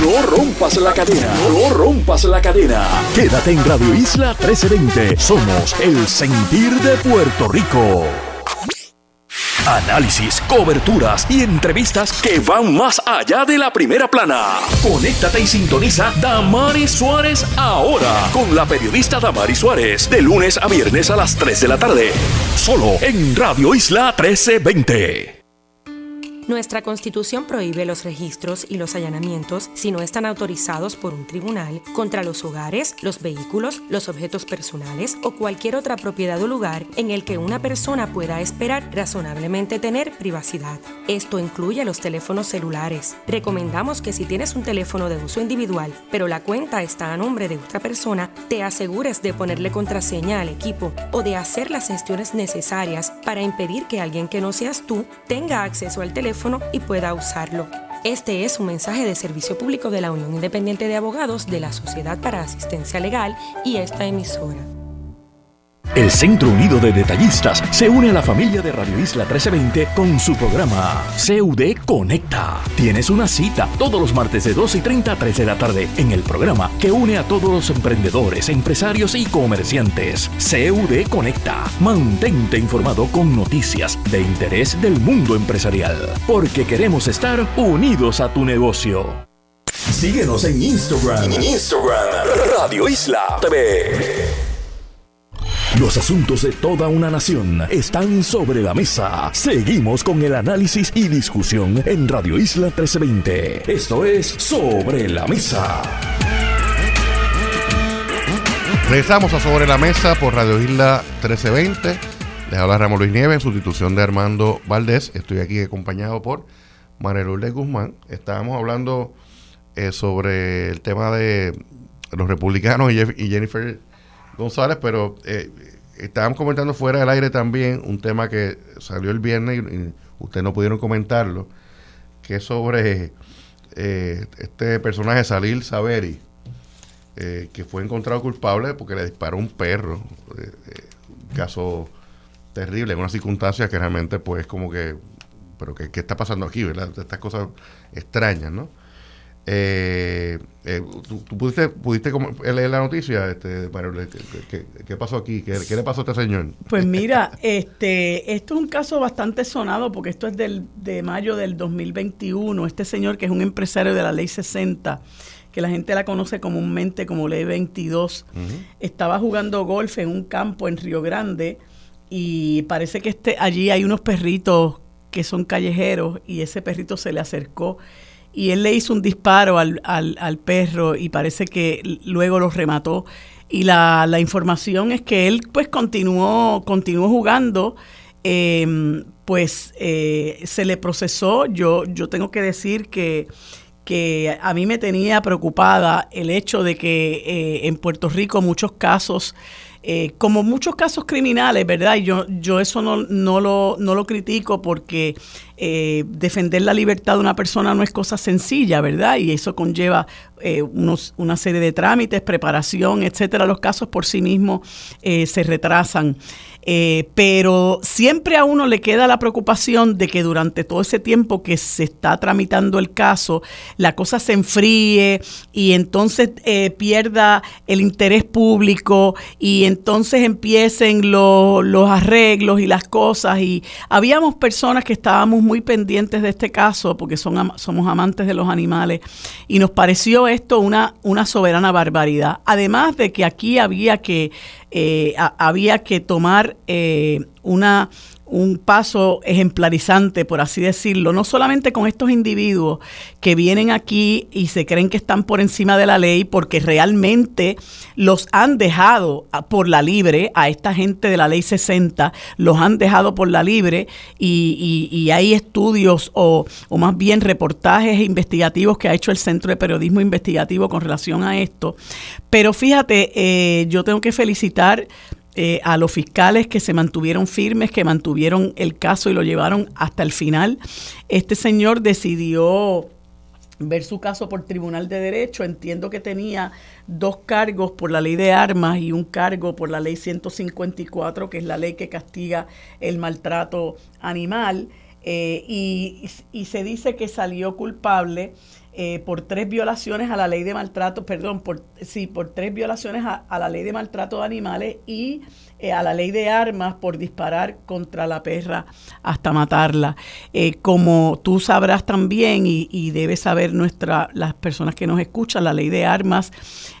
S1: No rompas la cadena. No rompas la cadena. Quédate en Radio Isla 1320. Somos el sentir de Puerto Rico. Análisis, coberturas y entrevistas que van más allá de la primera plana. Conéctate y sintoniza Damari Suárez ahora con la periodista Damari Suárez de lunes a viernes a las 3 de la tarde. Solo en Radio Isla 1320.
S11: Nuestra Constitución prohíbe los registros y los allanamientos si no están autorizados por un tribunal contra los hogares, los vehículos, los objetos personales o cualquier otra propiedad o lugar en el que una persona pueda esperar razonablemente tener privacidad. Esto incluye los teléfonos celulares. Recomendamos que si tienes un teléfono de uso individual, pero la cuenta está a nombre de otra persona, te asegures de ponerle contraseña al equipo o de hacer las gestiones necesarias para impedir que alguien que no seas tú tenga acceso al teléfono y pueda usarlo. Este es un mensaje de servicio público de la Unión Independiente de Abogados de la Sociedad para Asistencia Legal y esta emisora.
S1: El Centro Unido de Detallistas se une a la familia de Radio Isla 1320 con su programa CUD Conecta. Tienes una cita todos los martes de 2 y 30 a 3 de la tarde en el programa que une a todos los emprendedores, empresarios y comerciantes. CUD Conecta. Mantente informado con noticias de interés del mundo empresarial, porque queremos estar unidos a tu negocio. Síguenos en Instagram. Instagram. Radio Isla TV. Los asuntos de toda una nación están sobre la mesa. Seguimos con el análisis y discusión en Radio Isla 1320. Esto es Sobre la Mesa.
S2: Regresamos a Sobre la Mesa por Radio Isla 1320. Les habla Ramón Luis Nieves en sustitución de Armando Valdés. Estoy aquí acompañado por María Lourdes Guzmán. Estábamos hablando eh, sobre el tema de los republicanos y Jennifer González, pero eh, estábamos comentando fuera del aire también un tema que salió el viernes y, ustedes no pudieron comentarlo, que es sobre eh, este personaje Salil Saveri, eh, que fue encontrado culpable porque le disparó un perro. un caso terrible, en unas circunstancias que realmente pues como que, pero ¿qué, qué está pasando aquí, verdad? Estas cosas extrañas, ¿no? Eh, eh, ¿tú, pudiste, pudiste leer la noticia, este, ¿qué, pasó aquí? ¿Qué, le pasó a este señor?
S10: Pues mira, este, esto es un caso bastante sonado porque esto es del, de mayo del 2021. Este señor que es un empresario de la ley 60, que la gente la conoce comúnmente como ley 22, estaba jugando golf en un campo en Río Grande y parece que este, allí hay unos perritos que son callejeros y ese perrito se le acercó y él le hizo un disparo al, al, perro y parece que luego lo remató. Y la, la información es que él pues continuó, continuó jugando, em, pues eh, se le procesó. Yo, yo tengo que decir que, que a mí me tenía preocupada el hecho de que eh, en Puerto Rico muchos casos eh, como muchos casos criminales, ¿verdad? Y yo, yo eso no, no, lo, no lo critico porque eh, defender la libertad de una persona no es cosa sencilla, ¿verdad? Y eso conlleva eh, una serie de trámites, preparación, etcétera. Los casos por sí mismos se retrasan. Eh, pero siempre a uno le queda la preocupación de que durante todo ese tiempo que se está tramitando el caso, la cosa se enfríe y entonces eh, pierda el interés público y entonces empiecen los arreglos y las cosas. Y habíamos personas que estábamos muy pendientes de este caso porque son, somos amantes de los animales y nos pareció esto una, una soberana barbaridad. Además de que aquí había que eh, había que tomar eh, una un paso ejemplarizante, por así decirlo, no solamente con estos individuos que vienen aquí y se creen que están por encima de la ley porque realmente los han dejado por la libre, a esta gente de la ley 60, los han dejado por la libre y, hay estudios o, o, más bien reportajes investigativos que ha hecho el Centro de Periodismo Investigativo con relación a esto. Pero fíjate, eh, yo tengo que felicitar eh, a los fiscales que se mantuvieron firmes, que mantuvieron el caso y lo llevaron hasta el final. Este señor decidió ver su caso por Tribunal de Derecho. Entiendo que tenía dos cargos por la ley de armas y un cargo por la ley 154, que es la ley que castiga el maltrato animal. Eh, y, y se dice que salió culpable eh, por tres violaciones a la ley de maltrato, perdón, por, sí, por tres violaciones a, la ley de maltrato de animales y eh, a la ley de armas por disparar contra la perra hasta matarla. Eh, como tú sabrás también y, y, debes saber nuestra, las personas que nos escuchan, la ley de armas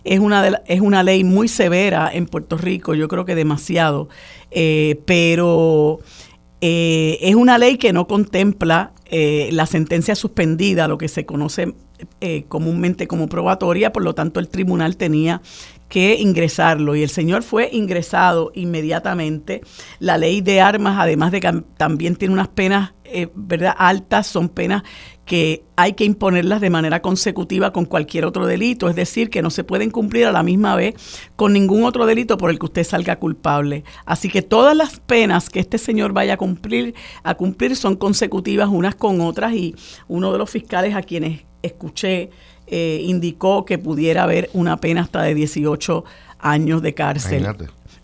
S10: es una, de es una ley muy severa en Puerto Rico, yo creo que demasiado, pero... es una ley que no contempla eh, la sentencia suspendida, lo que se conoce eh, comúnmente como probatoria, por lo tanto el tribunal tenía que ingresarlo y el señor fue ingresado inmediatamente. La ley de armas, además de que también tiene unas penas eh, ¿verdad? altas, son penas que hay que imponerlas de manera consecutiva con cualquier otro delito, es decir, que no se pueden cumplir a la misma vez con ningún otro delito por el que usted salga culpable. Así que todas las penas que este señor vaya a cumplir, a cumplir son consecutivas unas con otras y uno de los fiscales a quienes escuché eh, indicó que pudiera haber una pena hasta de 18 años de cárcel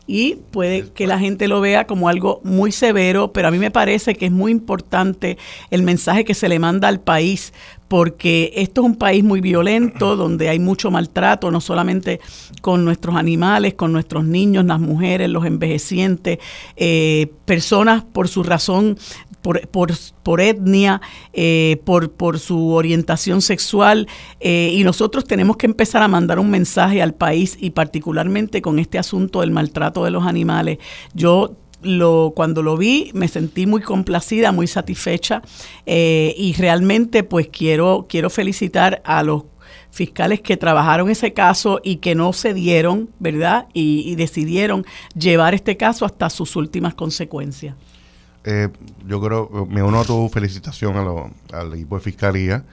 S10: y puede que la gente lo vea como algo muy severo, pero a mí me parece que es muy importante el mensaje que se le manda al país, porque esto es un país muy violento, donde hay mucho maltrato, no solamente con nuestros animales, con nuestros niños, las mujeres, los envejecientes, eh, personas por su razón por, por, por etnia, eh, por, por su orientación sexual. Eh, y nosotros tenemos que empezar a mandar un mensaje al país y particularmente con este asunto del maltrato de los animales. Yo lo, cuando lo vi me sentí muy complacida, muy satisfecha eh, y realmente pues quiero, quiero felicitar a los fiscales que trabajaron ese caso y que no cedieron, ¿verdad? y decidieron llevar este caso hasta sus últimas consecuencias.
S2: Eh, yo creo, me uno a tu felicitación al equipo de fiscalía.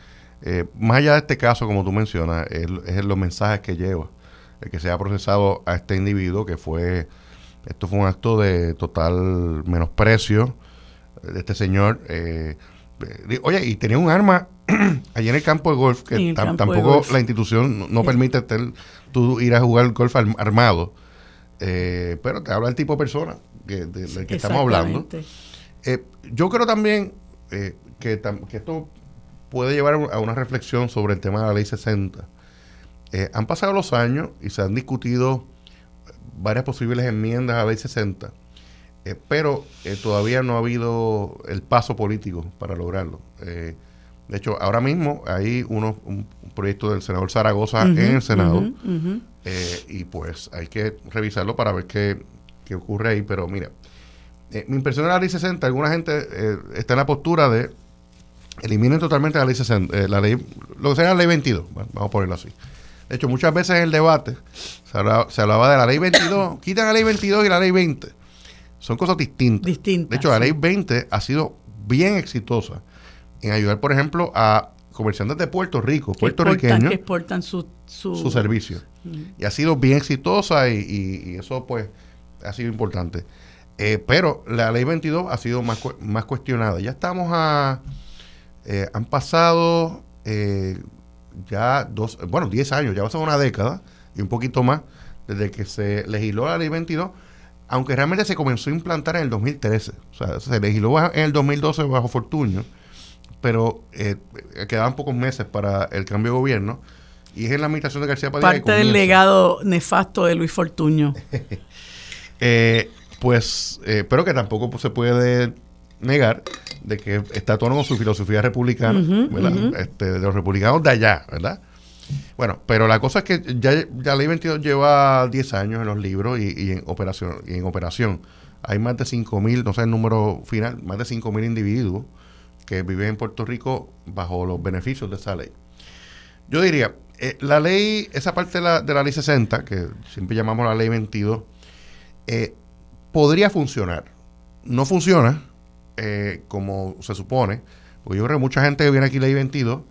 S2: Eh, más allá de este caso, como tú mencionas, es, los mensajes que lleva, el que se ha procesado a este individuo, que fue, esto fue un acto de total menosprecio de este señor. Eh, oye, y tenía un arma allí en el campo de golf, que tampoco la institución no, permite tú ir a jugar golf armado. pero te habla el tipo de persona que, del que estamos hablando. Eh, yo creo también eh, que, esto puede llevar a una reflexión sobre el tema de la ley 60. Eh, han pasado los años y se han discutido varias posibles enmiendas a la ley 60, pero todavía no ha habido el paso político para lograrlo. de hecho, ahora mismo hay uno, un, proyecto del senador Zaragoza en el Senado y pues hay que revisarlo para ver qué, qué ocurre ahí, pero mira, eh, mi impresión de la ley 60, alguna gente eh, está en la postura de eliminen totalmente la ley 60, eh, la ley, lo que sea la ley 22, vamos a ponerlo así. De hecho, muchas veces en el debate se hablaba, de la ley 22, quitan la ley 22 y la ley 20. Son cosas distintas. distintas de hecho, la ley 20 ha sido bien exitosa en ayudar, por ejemplo, a comerciantes de Puerto Rico, puertorriqueños,
S10: que exportan su,
S2: su, servicio. Y ha sido bien exitosa y, y eso, pues, ha sido importante. Eh, pero la ley 22 ha sido más, más cuestionada. Ya estamos a... eh, han pasado eh, ya dos, bueno, 10 años, ya va a ser una década y un poquito más desde que se legisló la ley 22, aunque realmente se comenzó a implantar en el 2013. O sea, se legisló en el 2012 bajo Fortuño, pero eh, quedaban pocos meses para el cambio de gobierno y es en la administración de García Padilla
S10: Parte del legado nefasto de Luis Fortuño.
S2: Eh, pues, eh, pero que tampoco pues, se puede negar de que está todo con su filosofía republicana, ¿verdad? Este, de los republicanos de allá, ¿verdad? Bueno, pero la cosa es que ya, ya la ley 22 lleva 10 años en los libros y, y en operación. Y en operación hay más de 5.000, no sé el número final, más de 5.000 individuos que viven en Puerto Rico bajo los beneficios de esa ley. Yo diría, eh, la ley, esa parte de la, de la ley 60, que siempre llamamos la ley 22, eh, podría funcionar. No funciona eh, como se supone, porque yo creo que mucha gente que viene aquí ley 22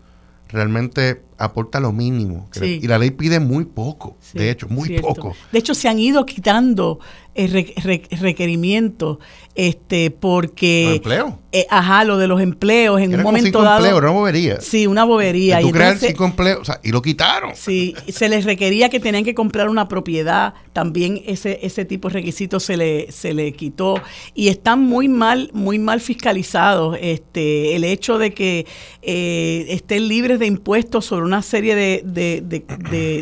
S2: realmente aporta lo mínimo.
S10: Sí.
S2: Y la ley pide muy poco,
S10: Sí,
S2: de hecho, muy
S10: cierto.
S2: poco.
S10: De hecho, se han ido quitando eh, re- re- requerimientos este, porque...
S2: ¿Los empleos?
S10: Eh, ajá, lo de los empleos en
S2: Eran
S10: un momento
S2: cinco
S10: dado...
S2: empleos, una bobería.
S10: Sí, una bobería.
S2: tú
S10: Y
S2: creas
S10: entonces-
S2: cinco empleos, o sea, y lo quitaron.
S10: Sí, se les requería que tenían que comprar una propiedad, también ese, ese tipo de requisitos se le, se le quitó y están muy mal, muy mal fiscalizados. Este, el hecho de que eh, estén libres de impuestos sobre una serie de, de-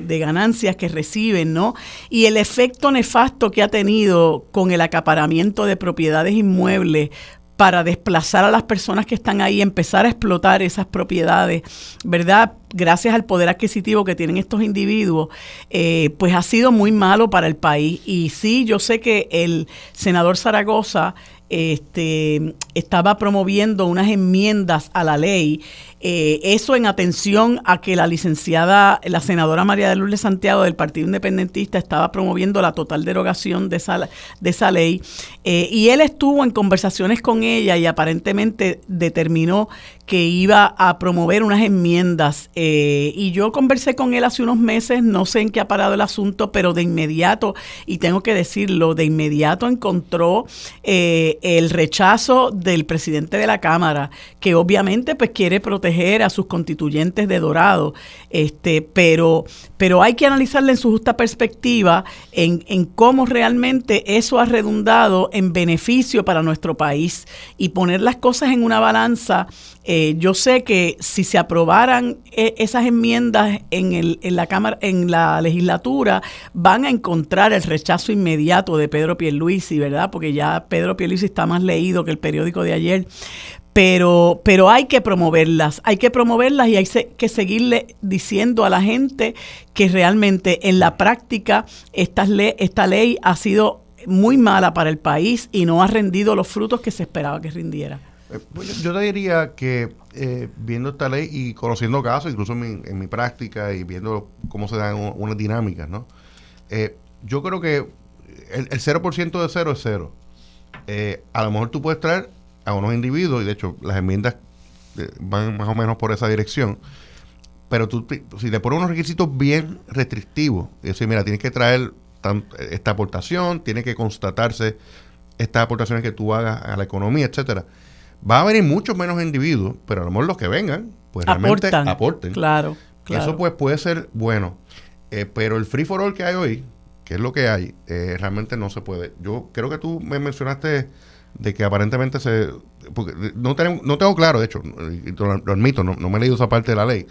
S10: de- ganancias que reciben, ¿no? Y el efecto nefasto que ha tenido con el acaparamiento de propiedades inmuebles para desplazar a las personas que están ahí, empezar a explotar esas propiedades, ¿verdad? Gracias al poder adquisitivo que tienen estos individuos, eh, pues ha sido muy malo para el país. Y sí, yo sé que el senador Zaragoza este, estaba promoviendo unas enmiendas a la ley. Eh, eso en atención a que la licenciada, la senadora María de Lourdes Santiago del Partido Independentista estaba promoviendo la total derogación de esa, de esa ley. Eh, y él estuvo en conversaciones con ella y aparentemente determinó que iba a promover unas enmiendas. eh, y yo conversé con él hace unos meses, no sé en qué ha parado el asunto, pero de inmediato, y tengo que decirlo, de inmediato encontró el rechazo del presidente de la Cámara, que obviamente pues quiere proteger a sus constituyentes de Dorado, este, pero, pero hay que analizarle en su justa perspectiva en, en cómo realmente eso ha redundado en beneficio para nuestro país y poner las cosas en una balanza. Eh, yo sé que si se aprobaran eh, esas enmiendas en, el, en la cámara, en la legislatura, van a encontrar el rechazo inmediato de Pedro Pierluisi, ¿verdad? Porque ya Pedro Pierluisi está más leído que el periódico de ayer. Pero, pero hay que promoverlas, hay que promoverlas y hay que seguirle diciendo a la gente que realmente en la práctica esta ley ha sido muy mala para el país y no ha rendido los frutos que se esperaba que rindiera.
S2: Eh, pues, yo, yo diría que eh, viendo esta ley y conociendo casos, incluso en mi, práctica y viendo cómo se dan unas dinámicas, ¿no? Eh, yo creo que el, el 0% de cero es cero. Eh, a lo mejor tú puedes traer a unos individuos, y de hecho las enmiendas eh, van más o menos por esa dirección, pero tú, si le pones unos requisitos bien restrictivos, y decir, mira, tienes que traer tan- esta aportación, tiene que constatarse estas aportaciones que tú hagas a la economía, etcétera. Va a venir muchos menos individuos, pero a lo mejor los que vengan, pues realmente
S10: Aportan,
S2: aporten.
S10: claro, claro.
S2: Eso pues puede ser bueno. Eh, pero el free for all que hay hoy, que es lo que hay, eh, realmente no se puede. Yo creo que tú me mencionaste de que aparentemente se... Porque no, tengo, no tengo claro, de hecho, lo admito, no, no me he leído esa parte de la ley.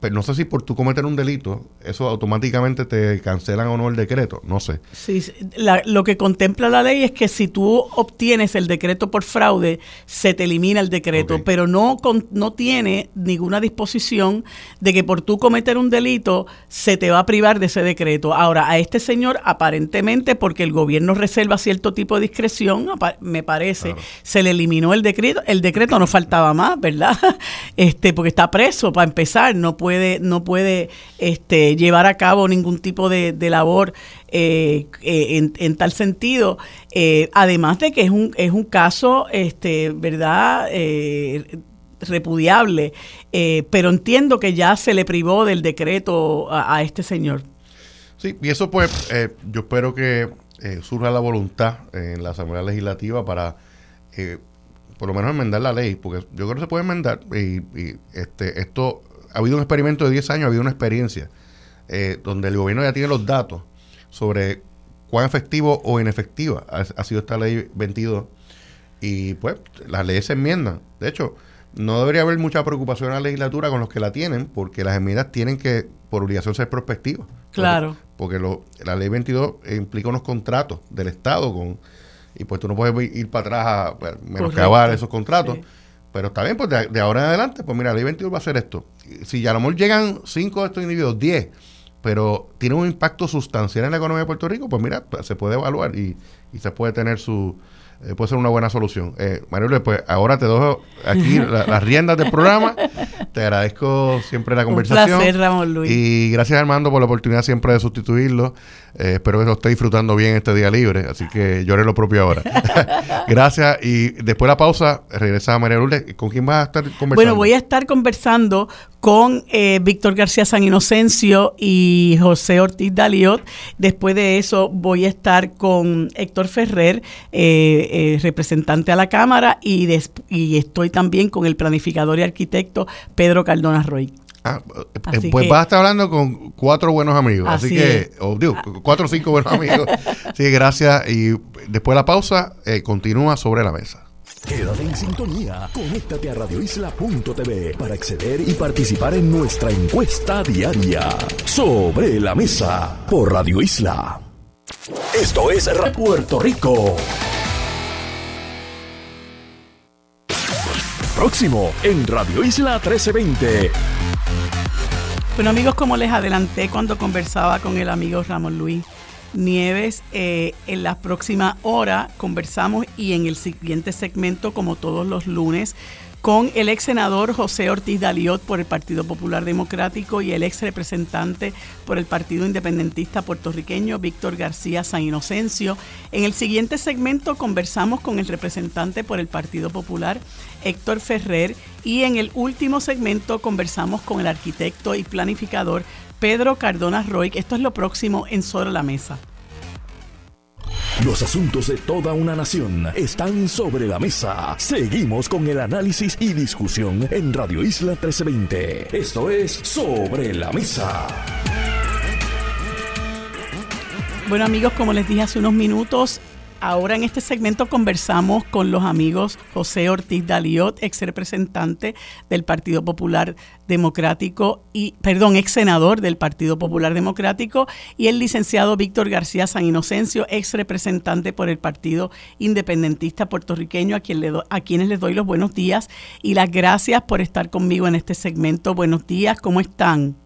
S2: Pero no sé si por tú cometer un delito, eso automáticamente te cancelan o no el decreto. No sé.
S10: Sí, la- lo que contempla la ley es que si tú obtienes el decreto por fraude, se te elimina el decreto, pero no, con- no tiene ninguna disposición de que por tú cometer un delito se te va a privar de ese decreto. Ahora, a este señor, aparentemente, porque el gobierno reserva cierto tipo de discreción, me parece, se le eliminó el decreto, el decreto no faltaba más, ¿verdad? Este, porque está preso para empezar, no puede, no puede este, llevar a cabo ningún tipo de, de labor eh, eh, en, tal sentido. Eh, además de que es un, es un caso, este, ¿verdad? Repudiable, pero entiendo que ya se le privó del decreto a, este señor.
S2: Sí, y eso pues yo espero que surja la voluntad en la Asamblea Legislativa para por lo menos enmendar la ley, porque yo creo que se puede enmendar y, este esto ha habido un experimento de 10 años, ha habido una experiencia eh, donde el gobierno ya tiene los datos sobre cuán efectivo o inefectiva ha, sido esta ley 22 y pues las leyes se enmiendan. De hecho, no debería haber mucha preocupación en la legislatura con los que la tienen, porque las enmiendas tienen que, por obligación, ser prospectivas.
S10: Claro.
S2: Porque, lo, la ley 22 implica unos contratos del Estado con y pues tú no puedes ir para atrás a pues, menoscabar esos contratos. Pero está bien, pues de, ahora en adelante, pues mira, la ley 22 va a hacer esto. Si a lo mejor llegan cinco de estos individuos, 10, pero tiene un impacto sustancial en la economía de Puerto Rico, pues mira, pues, se puede evaluar y, y se puede tener su, eh, puede ser una buena solución. Eh, Mario, pues ahora te dejo aquí las riendas del programa. Te agradezco siempre la conversación.
S10: Un placer, Ramón Luis.
S2: Y gracias, Armando, por la oportunidad siempre de sustituirlo. Eh, espero que lo esté disfrutando bien este día libre, así que yo haré lo propio ahora. gracias. Y después de la pausa, regresa María Lourdes. ¿Con quién vas a estar conversando?
S10: Bueno, voy a estar conversando con eh, Víctor García San Inocencio y José Ortiz Daliot. Después de eso voy a estar con Héctor Ferrer, eh, eh, representante a la Cámara, y, y estoy también con el planificador y arquitecto Pedro Cardona Roy.
S2: Ah, pues vas a estar hablando con cuatro buenos amigos. Así, que, o digo, cuatro o cinco buenos amigos. Así que gracias. Y después de la pausa, continúa sobre la mesa.
S1: Quédate en sintonía. Conéctate a radioisla.tv para acceder y participar en nuestra encuesta diaria. Sobre la mesa por Radio Isla. Esto es Puerto Rico. Próximo en Radio Isla 1320.
S10: Bueno amigos, como les adelanté cuando conversaba con el amigo Ramón Luis Nieves. Eh, en la próxima hora conversamos y en el siguiente segmento, como todos los lunes, con el ex senador José Ortiz Daliot por el Partido Popular Democrático y el ex representante por el Partido Independentista puertorriqueño Víctor García San Inocencio. En el siguiente segmento conversamos con el representante por el Partido Popular Héctor Ferrer y en el último segmento conversamos con el arquitecto y planificador Pedro Cardona Roy. Esto es lo próximo en Sobre la Mesa.
S1: Los asuntos de toda una nación están sobre la mesa. Seguimos con el análisis y discusión en Radio Isla 1320. Esto es Sobre la Mesa.
S10: Bueno amigos, como les dije hace unos minutos, Ahora en este segmento conversamos con los amigos José Ortiz Daliot, ex representante del Partido Popular Democrático y, perdón, ex senador del Partido Popular Democrático, y el licenciado Víctor García San Inocencio, ex representante por el Partido Independentista Puertorriqueño, a, quien le a quienes les doy los buenos días y las gracias por estar conmigo en este segmento. Buenos días, ¿cómo están?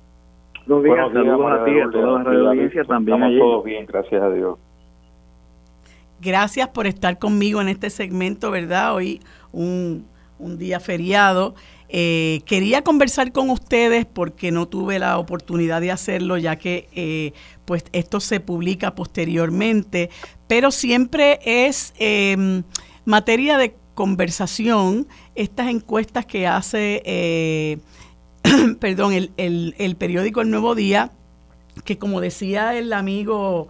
S8: Buenos días, saludos a ti, a toda la audiencia también.
S12: Estamos todos bien, gracias a Dios.
S10: Gracias por estar conmigo en este segmento, ¿verdad? Hoy un, día feriado. Eh, quería conversar con ustedes porque no tuve la oportunidad de hacerlo ya que eh, pues esto se publica posteriormente, pero siempre es em, materia de conversación estas encuestas que hace, eh, perdón, el, el periódico El Nuevo Día, que como decía el amigo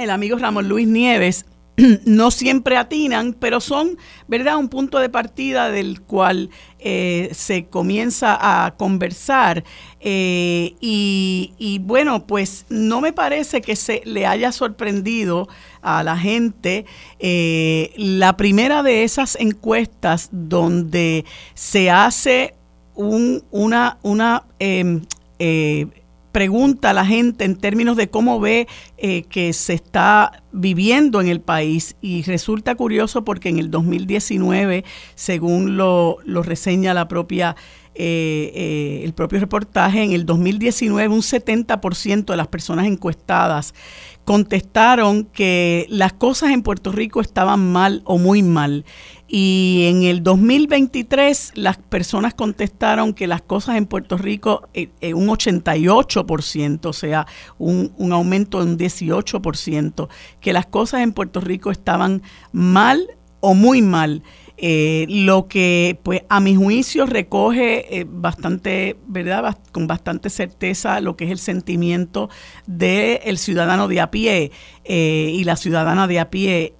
S10: el amigo Ramón Luis Nieves, no siempre atinan, pero son, ¿verdad?, un punto de partida del cual eh, se comienza a conversar. Eh, y, bueno, pues no me parece que se le haya sorprendido a la gente eh, la primera de esas encuestas donde se hace un, una, em, pregunta a la gente en términos de cómo ve eh, que se está viviendo en el país y resulta curioso porque en el 2019, según lo, lo reseña la propia eh, eh, el propio reportaje, en el 2019 un 70% de las personas encuestadas contestaron que las cosas en Puerto Rico estaban mal o muy mal. Y en el 2023 las personas contestaron que las cosas en Puerto Rico, eh, eh un 88%, o sea, un, un aumento de un 18%, que las cosas en Puerto Rico estaban mal o muy mal. Eh, lo que, pues, a mi juicio recoge eh, bastante, ¿verdad? con bastante certeza lo que es el sentimiento del ciudadano de a pie eh, y la ciudadana de a pie.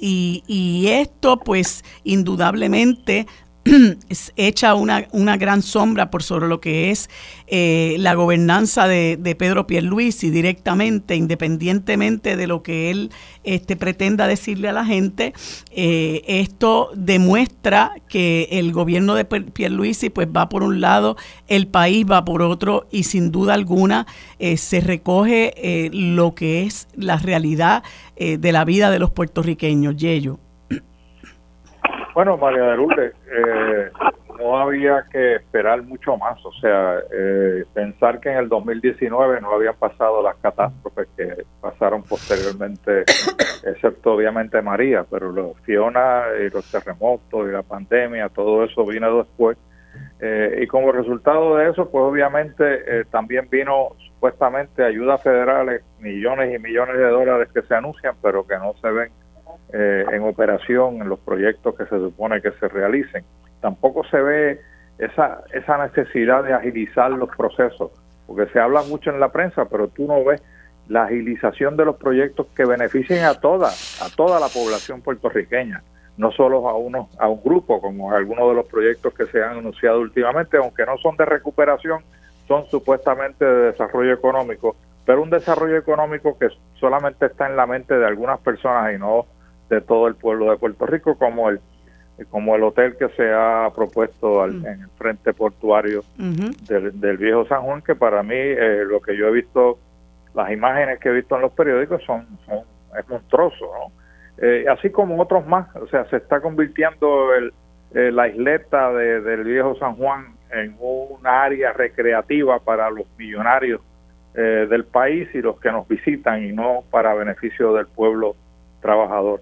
S10: y, y esto, pues, indudablemente echa una, una, gran sombra por sobre lo que es eh, la gobernanza de, de, Pedro Pierluisi directamente, independientemente de lo que él este, pretenda decirle a la gente. Eh, esto demuestra que el gobierno de Pierluisi pues va por un lado, el país va por otro y sin duda alguna eh, se recoge lo que es la realidad de la vida de los puertorriqueños. Yello.
S12: Bueno, María de Lourdes, eh, no había que esperar mucho más. O sea, eh, pensar que en el 2019 no habían pasado las catástrofes que pasaron posteriormente, excepto obviamente María, pero los Fiona y los terremotos y la pandemia, todo eso vino después. Eh, y como resultado de eso, pues obviamente también vino supuestamente ayudas federales, millones y millones de dólares que se anuncian, pero que no se ven eh, en operación en los proyectos que se supone que se realicen. Tampoco se ve esa, esa necesidad de agilizar los procesos, porque se habla mucho en la prensa, pero tú no ves la agilización de los proyectos que beneficien a toda, a toda la población puertorriqueña, no solo a uno, a un grupo, como algunos de los proyectos que se han anunciado últimamente, aunque no son de recuperación, son supuestamente de desarrollo económico, pero un desarrollo económico que solamente está en la mente de algunas personas y no de todo el pueblo de Puerto Rico, como el como el hotel que se ha propuesto mm. en el frente portuario del, viejo San Juan, que para mí eh, lo que yo he visto, las imágenes que he visto en los periódicos son, son es monstruoso, ¿no? Eh, así como otros más, o sea, se está convirtiendo el, eh, la isleta del viejo San Juan en una área recreativa para los millonarios del país y los que nos visitan y no para beneficio del pueblo trabajador.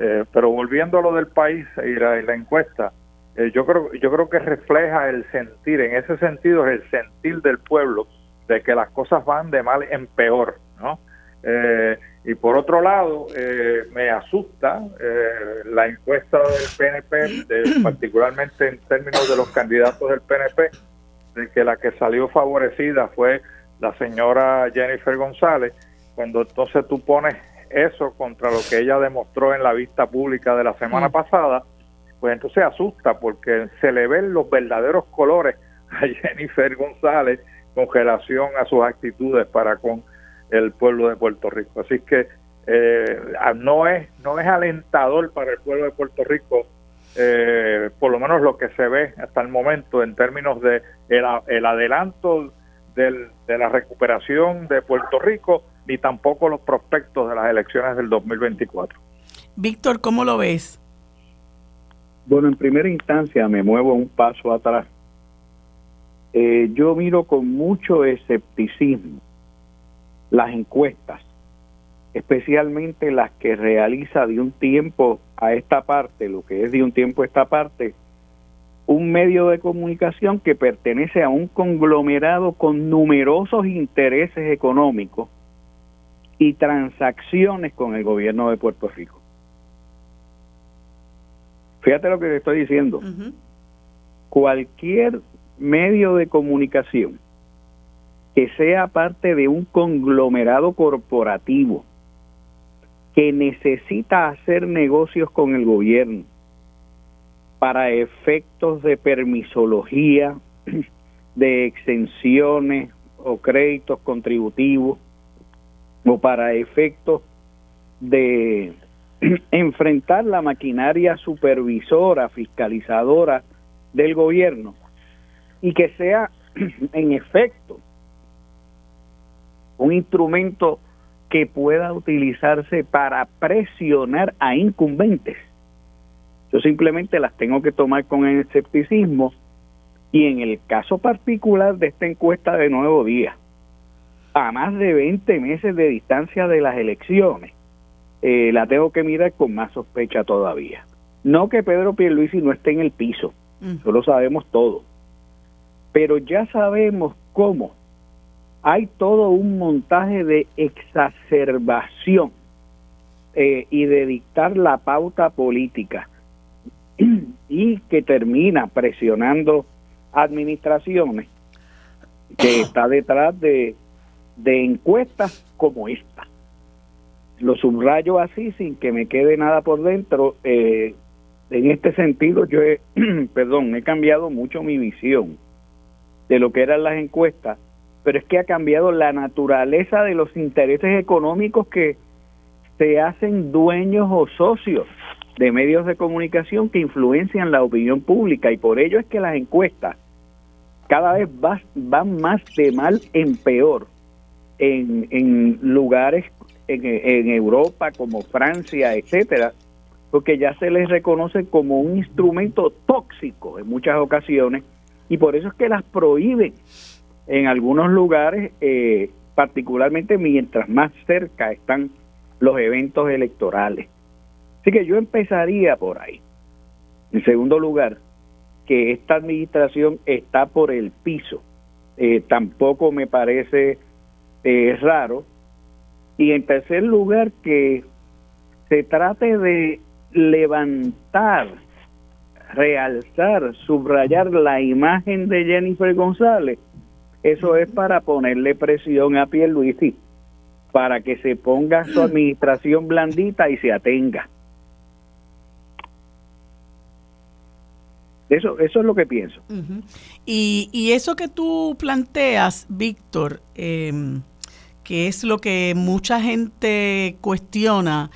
S12: Eh, pero volviendo a lo del país y la, encuesta, eh, yo creo yo creo que refleja el sentir, en ese sentido es el sentir del pueblo de que las cosas van de mal en peor, ¿no? Eh, y por otro lado, me asusta la encuesta del PNP, particularmente en términos de los candidatos del PNP, de que la que salió favorecida fue la señora Jennifer González, cuando entonces tú pones eso contra lo que ella demostró en la vista pública de la semana mm. pasada, pues entonces asusta porque se le ven los verdaderos colores a Jennifer González con relación a sus actitudes para con el pueblo de Puerto Rico. Así que eh, no es no es alentador para el pueblo de Puerto Rico, eh, por lo menos lo que se ve hasta el momento en términos de el, el adelanto del, de la recuperación de Puerto Rico ni tampoco los prospectos de las elecciones del 2024.
S10: Víctor, ¿cómo lo ves?
S13: Bueno, en primera instancia me muevo un paso atrás. Eh, yo miro con mucho escepticismo las encuestas, especialmente las que realiza de un tiempo a esta parte, lo que es de un tiempo a esta parte, un medio de comunicación que pertenece a un conglomerado con numerosos intereses económicos y transacciones con el gobierno de Puerto Rico. Fíjate lo que te estoy diciendo. Cualquier medio de comunicación que sea parte de un conglomerado corporativo que necesita hacer negocios con el gobierno para efectos de permisología, de exenciones o créditos contributivos, o para efectos de enfrentar la maquinaria supervisora, fiscalizadora del gobierno y que sea en efecto un instrumento que pueda utilizarse para presionar a incumbentes. Yo simplemente las tengo que tomar con escepticismo y en el caso particular de esta encuesta de Nuevo Día, a más de 20 meses de distancia de las elecciones, eh, la tengo que mirar con más sospecha todavía. No que Pedro Pierluisi no esté en el piso, mm. eso lo sabemos todo, pero ya sabemos cómo hay todo un montaje de exacerbación eh, y de dictar la pauta política y que termina presionando administraciones que está detrás de, de encuestas como esta. Lo subrayo así sin que me quede nada por dentro. Eh, en este sentido, yo he, perdón, he cambiado mucho mi visión de lo que eran las encuestas, pero es que ha cambiado la naturaleza de los intereses económicos que se hacen dueños o socios de medios de comunicación que influencian la opinión pública y por ello es que las encuestas cada vez van más de mal en peor en, en lugares en, en Europa como Francia, etcétera, porque ya se les reconoce como un instrumento tóxico en muchas ocasiones y por eso es que las prohíben en algunos lugares, eh, particularmente mientras más cerca están los eventos electorales. Así que yo empezaría por ahí. En segundo lugar, que esta administración está por el piso. Eh, tampoco me parece eh, raro. Y en tercer lugar, que se trate de levantar, realzar, subrayar la imagen de Jennifer González, eso es para ponerle presión a Pierluisi, para que se ponga su administración blandita y se atenga. Eso, eso es lo que pienso.
S10: y, y, eso que tú planteas, Víctor, em, que es lo que mucha gente cuestiona,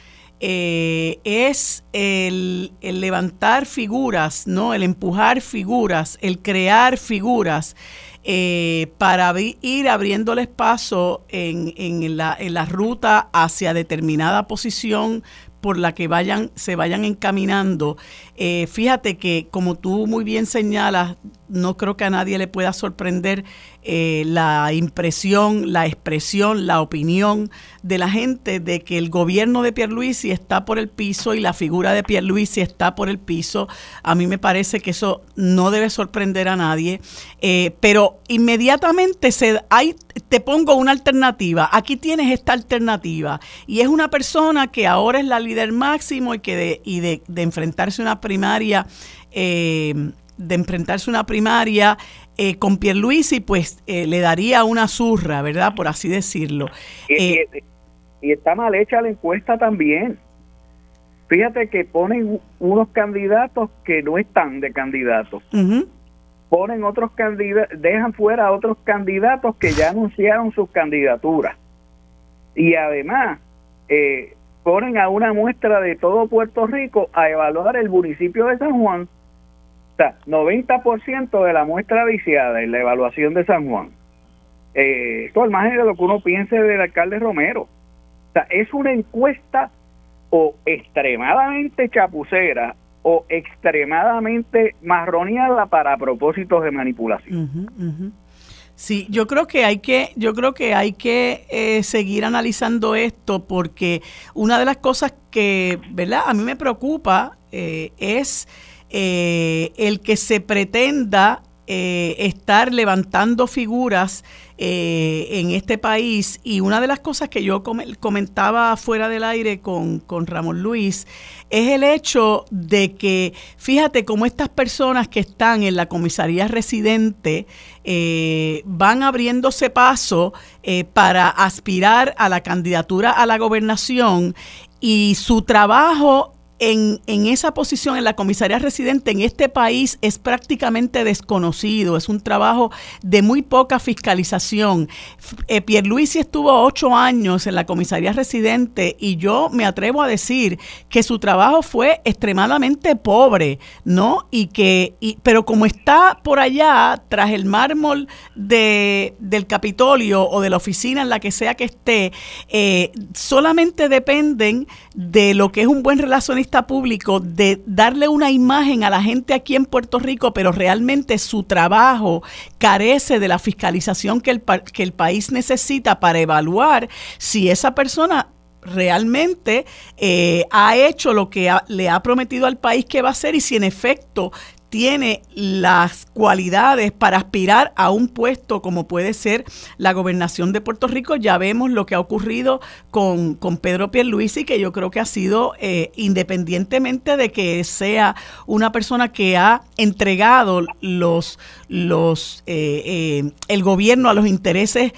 S10: eh, es el, levantar figuras, ¿no? El empujar figuras, el crear figuras. Eh, para ir abriéndoles paso en, en, la, en la ruta hacia determinada posición por la que vayan, se vayan encaminando. Eh, fíjate que, como tú muy bien señalas, no creo que a nadie le pueda sorprender eh, la impresión, la expresión, la opinión de la gente de que el gobierno de Pierluisi está por el piso y la figura de Pierluisi está por el piso. A mí me parece que eso no debe sorprender a nadie, eh, pero inmediatamente se, te pongo una alternativa. Aquí tienes esta alternativa y es una persona que ahora es la líder máximo y que de enfrentarse a una primaria eh, de enfrentarse una primaria eh, con Pierluisi, pues eh, le daría una zurra, ¿verdad? Por así decirlo.
S13: Y, eh, está mal hecha la encuesta también. Fíjate que ponen unos candidatos que no están de candidatos. Ponen otros candidatos, dejan fuera a otros candidatos que ya anunciaron sus candidaturas. Y además, ponen a una muestra de todo Puerto Rico a evaluar el municipio de San Juan 90% de la muestra viciada en la evaluación de San Juan. Eh, esto al margen de lo que uno piense del alcalde Romero. O sea, es una encuesta o extremadamente chapucera o extremadamente marroneada para propósitos de manipulación.
S10: Sí, yo creo que hay que, yo creo que hay que eh, seguir analizando esto porque una de las cosas que, ¿verdad? A mí me preocupa eh, es eh, el que se pretenda eh, estar levantando figuras eh, en este país. Y una de las cosas que yo comentaba fuera del aire con, con Ramón Luis es el hecho de que, fíjate cómo estas personas que están en la comisaría residente van abriéndose paso para aspirar a la candidatura a la gobernación y su trabajo en, esa posición en la comisaría residente en este país es prácticamente desconocido, es un trabajo de muy poca fiscalización. Eh, Pierluisi estuvo ocho años en la comisaría residente y yo me atrevo a decir que su trabajo fue extremadamente pobre, ¿no? Y que, y, pero como está por allá, tras el mármol de, del Capitolio o de la oficina en la que sea que esté, eh, solamente dependen de lo que es un buen relacionista público de darle una imagen a la gente aquí en Puerto Rico, pero realmente su trabajo carece de la fiscalización que el, que el país necesita para evaluar si esa persona realmente eh, ha hecho lo que le ha prometido al país que va a hacer y si en efecto tiene las cualidades para aspirar a un puesto como puede ser la gobernación de Puerto Rico. Ya vemos lo que ha ocurrido con, con Pedro Pierluisi, que yo creo que ha sido, eh, independientemente de que sea una persona que ha entregado los, los eh, eh, el gobierno a los intereses,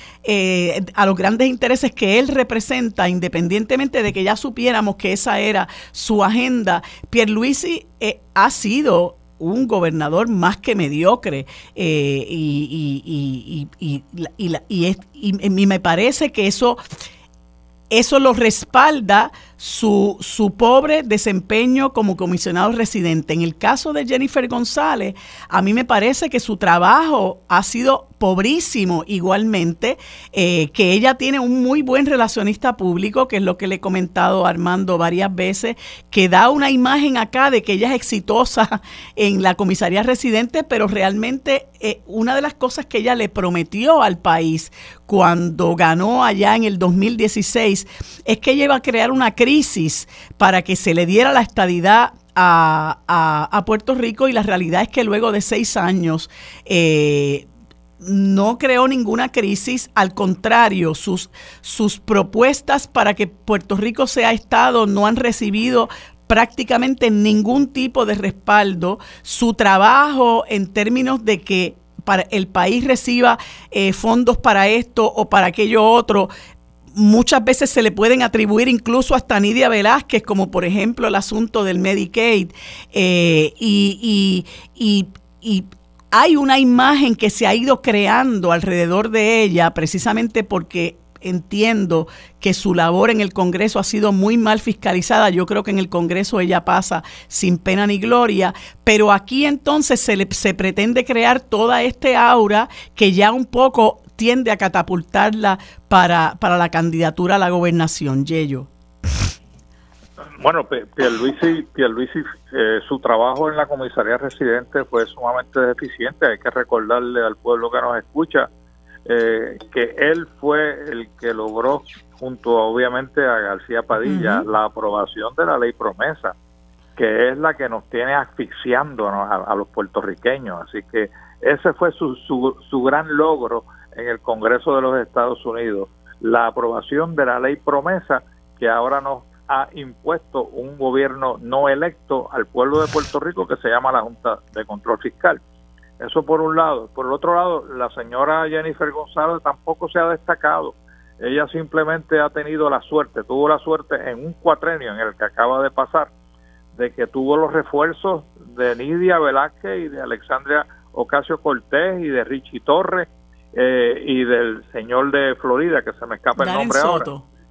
S10: a los grandes intereses que él representa, independientemente de que ya supiéramos que esa era su agenda, Pierluisi ha sido un gobernador más que mediocre eh, y, y, y, me parece que eso, eso lo respalda su, su pobre desempeño como comisionado residente. En el caso de Jennifer González, a mí me parece que su trabajo ha sido pobrísimo igualmente, eh, que ella tiene un muy buen relacionista público, que es lo que le he comentado a Armando varias veces, que da una imagen acá de que ella es exitosa en la comisaría residente, pero realmente eh, una de las cosas que ella le prometió al país cuando ganó allá en el 2016 es que ella iba a crear una crisis para que se le diera la estadidad a, a, Puerto Rico y la realidad es que luego de seis años eh, no creó ninguna crisis, al contrario, sus, sus propuestas para que Puerto Rico sea Estado no han recibido prácticamente ningún tipo de respaldo. Su trabajo en términos de que para el país reciba eh, fondos para esto o para aquello otro, muchas veces se le pueden atribuir incluso hasta Nidia Velázquez, como por ejemplo el asunto del Medicaid. Eh, y, y, y hay una imagen que se ha ido creando alrededor de ella precisamente porque entiendo que su labor en el Congreso ha sido muy mal fiscalizada. Yo creo que en el Congreso ella pasa sin pena ni gloria, pero aquí entonces se, le, se pretende crear toda este aura que ya un poco tiende a catapultarla para, para la candidatura a la gobernación, Yello.
S12: Bueno, Pierluisi, Pierluisi eh, su trabajo en la comisaría residente fue sumamente deficiente. Hay que recordarle al pueblo que nos escucha eh, que él fue el que logró, junto obviamente a García Padilla, la aprobación de la ley promesa, que es la que nos tiene asfixiando a, los puertorriqueños. Así que ese fue su, su, su gran logro en el Congreso de los Estados Unidos, la aprobación de la ley promesa que ahora nos ha impuesto un gobierno no electo al pueblo de Puerto Rico que se llama la Junta de Control Fiscal. Eso por un lado. Por el otro lado, la señora Jennifer González tampoco se ha destacado. Ella simplemente ha tenido la suerte, tuvo la suerte en un cuatrenio en el que acaba de pasar, de que tuvo los refuerzos de Nidia Velázquez y de Alexandria Ocasio Cortés y de Richie Torres eh, y del señor de Florida, que se me escapa el nombre ahora,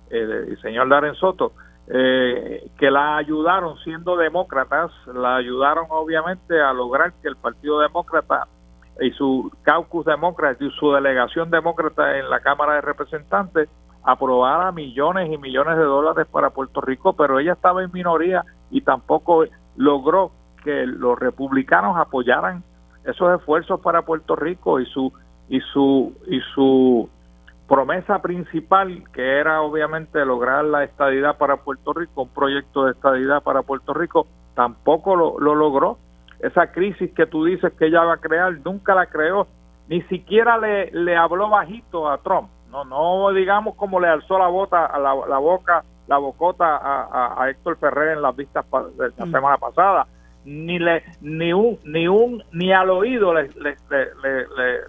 S12: eh, el señor Darren Soto eh, que la ayudaron siendo demócratas, la ayudaron obviamente a lograr que el Partido Demócrata y su caucus demócrata y su delegación demócrata en la Cámara de Representantes aprobara millones y millones de dólares para Puerto Rico, pero ella estaba en minoría y tampoco logró que los republicanos apoyaran esos esfuerzos para Puerto Rico y su y su y su promesa principal, que era obviamente lograr la estadidad para Puerto Rico, un proyecto de estadidad para Puerto Rico, tampoco lo, logró. Esa crisis que tú dices que ella va a crear, nunca la creó, ni siquiera le, le habló bajito a Trump. No, no digamos como le alzó la, bota, a la, boca, la bocota a, Héctor Ferrer en las vistas de la mm. semana pasada ni le ni un ni un ni al oído le, le,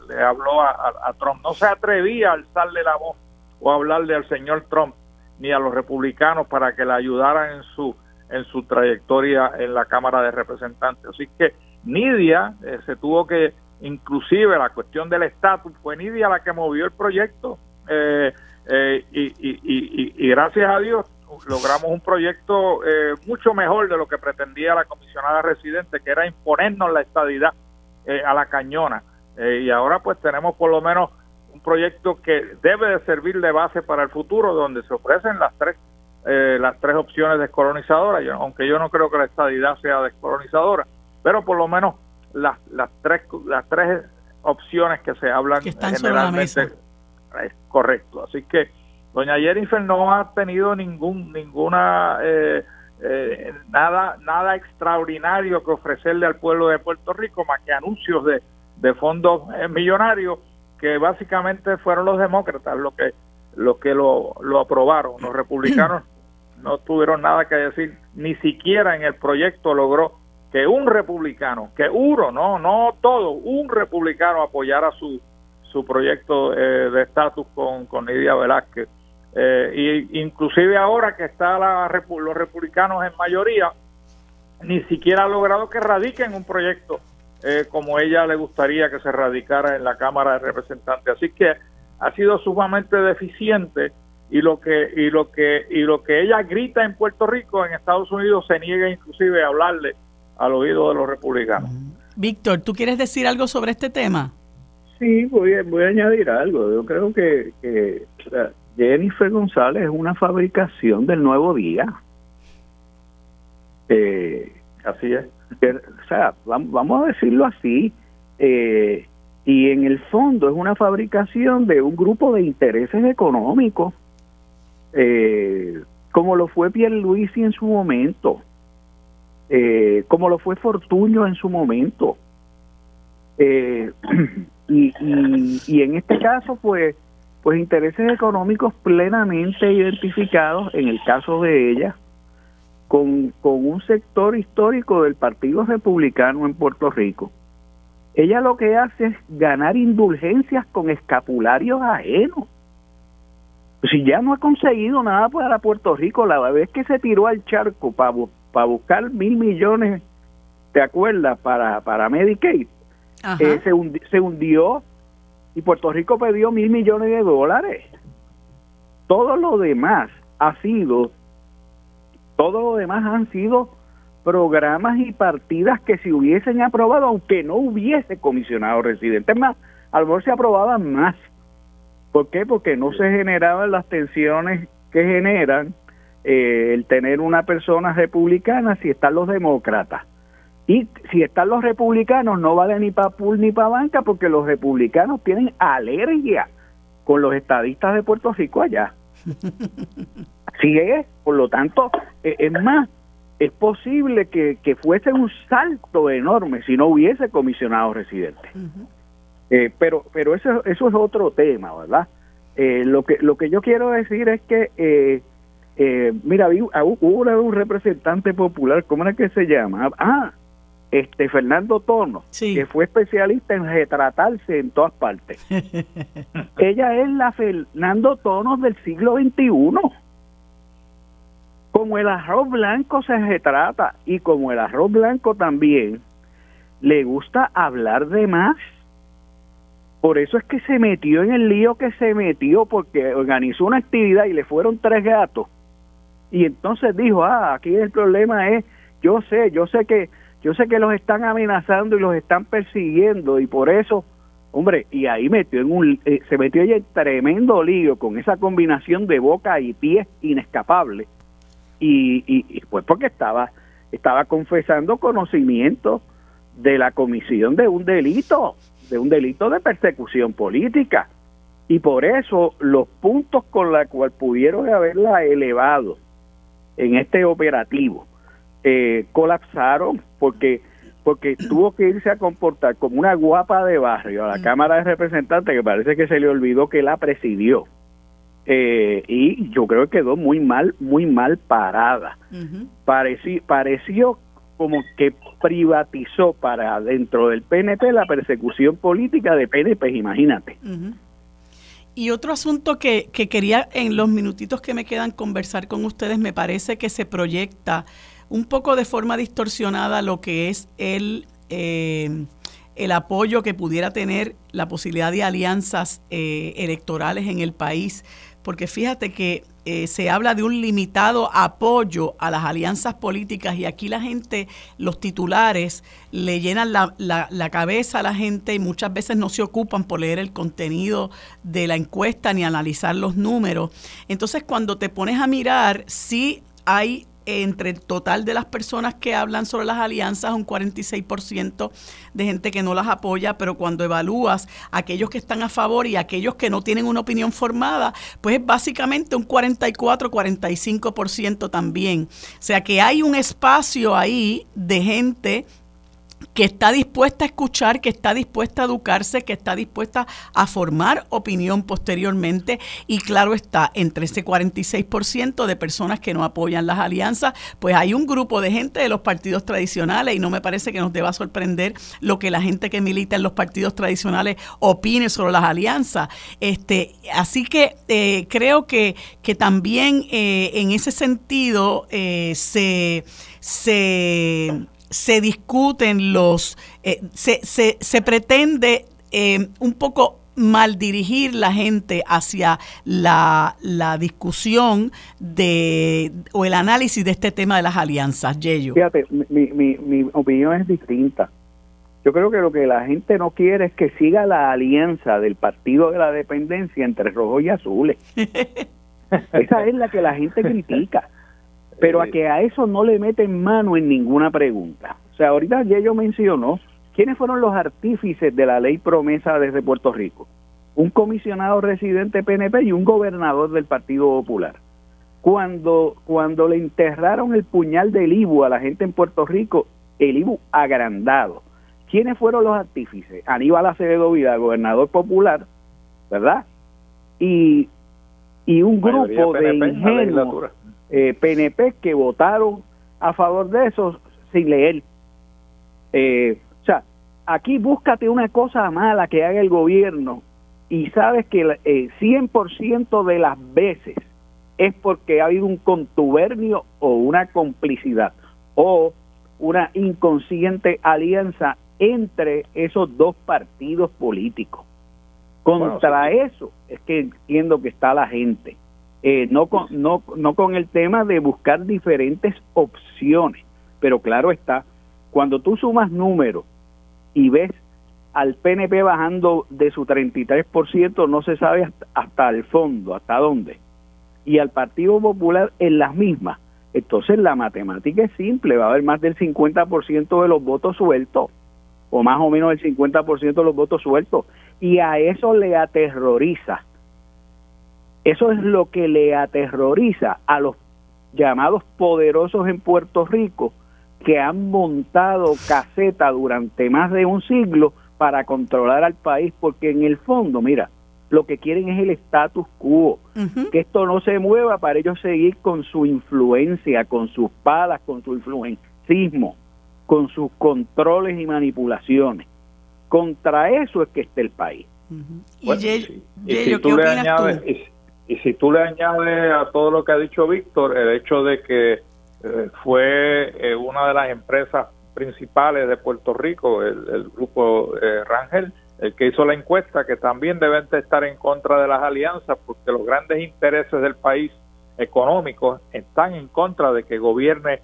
S12: le, habló a, Trump. No se atrevía a alzarle la voz o a hablarle al señor Trump ni a los republicanos para que le ayudaran en su en su trayectoria en la Cámara de Representantes. Así que Nidia eh, se tuvo que inclusive la cuestión del estatus fue Nidia la que movió el proyecto eh, eh, y, y, y gracias a Dios logramos un proyecto eh, mucho mejor de lo que pretendía la comisionada residente, que era imponernos la estadidad eh, a la cañona. Eh, y ahora pues tenemos por lo menos un proyecto que debe de servir de base para el futuro, donde se ofrecen las tres las tres opciones descolonizadoras, aunque yo no creo que la estadidad sea descolonizadora, pero por lo menos las, las tres las tres opciones que se hablan generalmente es correcto. Así que Doña Jennifer no ha tenido ningún ninguna eh, eh, nada, nada extraordinario que ofrecerle al pueblo de Puerto Rico más que anuncios de, de fondos eh, millonarios que básicamente fueron los demócratas los que, los que lo, lo aprobaron. Los republicanos no tuvieron nada que decir, ni siquiera en el proyecto logró que un republicano, que uno, no, no todo, un republicano apoyara su, su proyecto eh, de estatus con, con Nidia Velázquez. Eh, y inclusive ahora que está la, los republicanos en mayoría, ni siquiera ha logrado que radiquen un proyecto eh, como ella le gustaría que se radicara en la Cámara de Representantes. Así que ha sido sumamente deficiente y lo que y lo que y lo que ella grita en Puerto Rico, en Estados Unidos se niega inclusive a hablarle al oído de los republicanos.
S10: Víctor, ¿tú quieres decir algo sobre este tema?
S13: Sí, voy a, voy a añadir algo. Yo creo que, que Jennifer González es una fabricación del nuevo día.
S12: Eh, así es.
S13: o sea, vamos a decirlo así. Eh, y en el fondo es una fabricación de un grupo de intereses económicos, eh, como lo fue Pierluisi en su momento, eh, como lo fue Fortuño en su momento. Eh, y, y, en este caso, pues, pues intereses económicos plenamente identificados, en el caso de ella, con, con un sector histórico del Partido Republicano en Puerto Rico ella lo que hace es ganar indulgencias con escapularios ajenos. Si ya no ha conseguido nada para Puerto Rico, la vez que se tiró al charco para, para buscar mil millones, ¿te acuerdas? Para, para Medicaid, eh, se, se hundió y Puerto Rico perdió mil millones de dólares. Todo lo demás ha sido, todo lo demás han sido programas y partidas que se hubiesen aprobado, aunque no hubiese comisionado residentes. más, a lo mejor se aprobaban más. ¿Por qué? Porque no se generaban las tensiones que generan eh, el tener una persona republicana si están los demócratas. Y si están los republicanos, no vale ni para pool ni para banca, porque los republicanos tienen alergia con los estadistas de Puerto Rico allá. Así es, por lo tanto, eh, es más, es posible que, fuese un salto enorme si no hubiese comisionado residentes. Eh, pero pero eso, eso es otro tema, ¿verdad? Eh, lo que lo que yo quiero decir es que, eh, mira, ah, hubo un representante popular, ¿cómo era que se llama? Ah, este Fernando Tono, que fue especialista en retratarse en todas partes. Ella es la Fernando Tono del siglo XXI como el arroz blanco se retrata y como el arroz blanco también le gusta hablar de más. Por eso es que se metió en el lío que se metió porque organizó una actividad y le fueron tres gatos. Y entonces dijo, ah, aquí el problema es, yo sé, yo sé que yo sé que los están amenazando y los están persiguiendo y por eso, hombre, y ahí metió en un eh, se metió en tremendo lío con esa combinación de boca y pies inescapable y, y, pues porque estaba estaba confesando conocimiento de la comisión de un delito, de un delito de persecución política. Y por eso los puntos con los cual pudieron haberla elevado en este operativo eh, colapsaron porque porque tuvo que irse a comportar como una guapa de barrio a la mm. Cámara de Representantes que parece que se le olvidó que la presidió eh, y yo creo que quedó muy mal, muy mal parada. pareció, como que privatizó para dentro del PNP la persecución política de PNP, imagínate.
S10: Y otro asunto que, que, quería en los minutitos que me quedan conversar con ustedes, me parece que se proyecta un poco de forma distorsionada lo que es el, eh, el apoyo que pudiera tener la posibilidad de alianzas eh, electorales en el país porque fíjate que eh, se habla de un limitado apoyo a las alianzas políticas y aquí la gente, los titulares, le llenan la, la, cabeza a la gente y muchas veces no se ocupan por leer el contenido de la encuesta ni analizar los números. Entonces cuando te pones a mirar, sí hay entre el total de las personas que hablan sobre las alianzas, un 46% de gente que no las apoya, pero cuando evalúas aquellos que están a favor y aquellos que no tienen una opinión formada, pues es básicamente un 44-45% también. O sea que hay un espacio ahí de gente que está dispuesta a escuchar, que está dispuesta a educarse, que está dispuesta a formar opinión posteriormente y claro está, entre ese 46% de personas que no apoyan las alianzas, pues hay un grupo de gente de los partidos tradicionales y no me parece que nos deba sorprender lo que la gente que milita en los partidos tradicionales opine sobre las alianzas. Este, así que eh, creo que, que también eh, en ese sentido eh, se, se se discuten los, eh, se, se, se, pretende eh, un poco mal dirigir la gente hacia la, la, discusión de o el análisis de este tema de las alianzas, Yeyo.
S13: Fíjate, mi, mi, mi opinión es distinta. Yo creo que lo que la gente no quiere es que siga la alianza del Partido de la Dependencia entre rojos y azules. Esa es la que la gente critica pero a que a eso no le meten mano en ninguna pregunta. O sea, ahorita ya yo mencionó quiénes fueron los artífices de la ley promesa desde Puerto Rico. Un comisionado residente PNP y un gobernador del Partido Popular. Cuando, cuando le enterraron el puñal del IBU a la gente en Puerto Rico, el IBU agrandado. ¿Quiénes fueron los artífices? Aníbal Acevedo Vida, gobernador popular, ¿verdad? Y, y un grupo de ingenuos eh, PNP que votaron a favor de eso sin leer. Eh, o sea, aquí búscate una cosa mala que haga el gobierno y sabes que el eh, 100% de las veces es porque ha habido un contubernio o una complicidad o una inconsciente alianza entre esos dos partidos políticos. Contra eso es que entiendo que está la gente. Eh, no, con, no, no con el tema de buscar diferentes opciones, pero claro está, cuando tú sumas números y ves al PNP bajando de su 33%, no se sabe hasta, hasta el fondo, hasta dónde, y al Partido Popular en las mismas, entonces la matemática es simple, va a haber más del 50% de los votos sueltos, o más o menos el 50% de los votos sueltos, y a eso le aterroriza eso es lo que le aterroriza a los llamados poderosos en Puerto Rico que han montado caseta durante más de un siglo para controlar al país, porque en el fondo, mira, lo que quieren es el status quo, que esto no se mueva para ellos seguir con su influencia, con sus palas, con su influencismo, con sus controles y manipulaciones. Contra eso es que está el país.
S12: y, si tú le añades, y si tú le añades a todo lo que ha dicho Víctor el hecho de que eh, fue eh, una de las empresas principales de Puerto Rico, el, grupo eh, Rangel, el que hizo la encuesta, que también deben estar en contra de las alianzas porque los grandes intereses del país económicos están en contra de que gobierne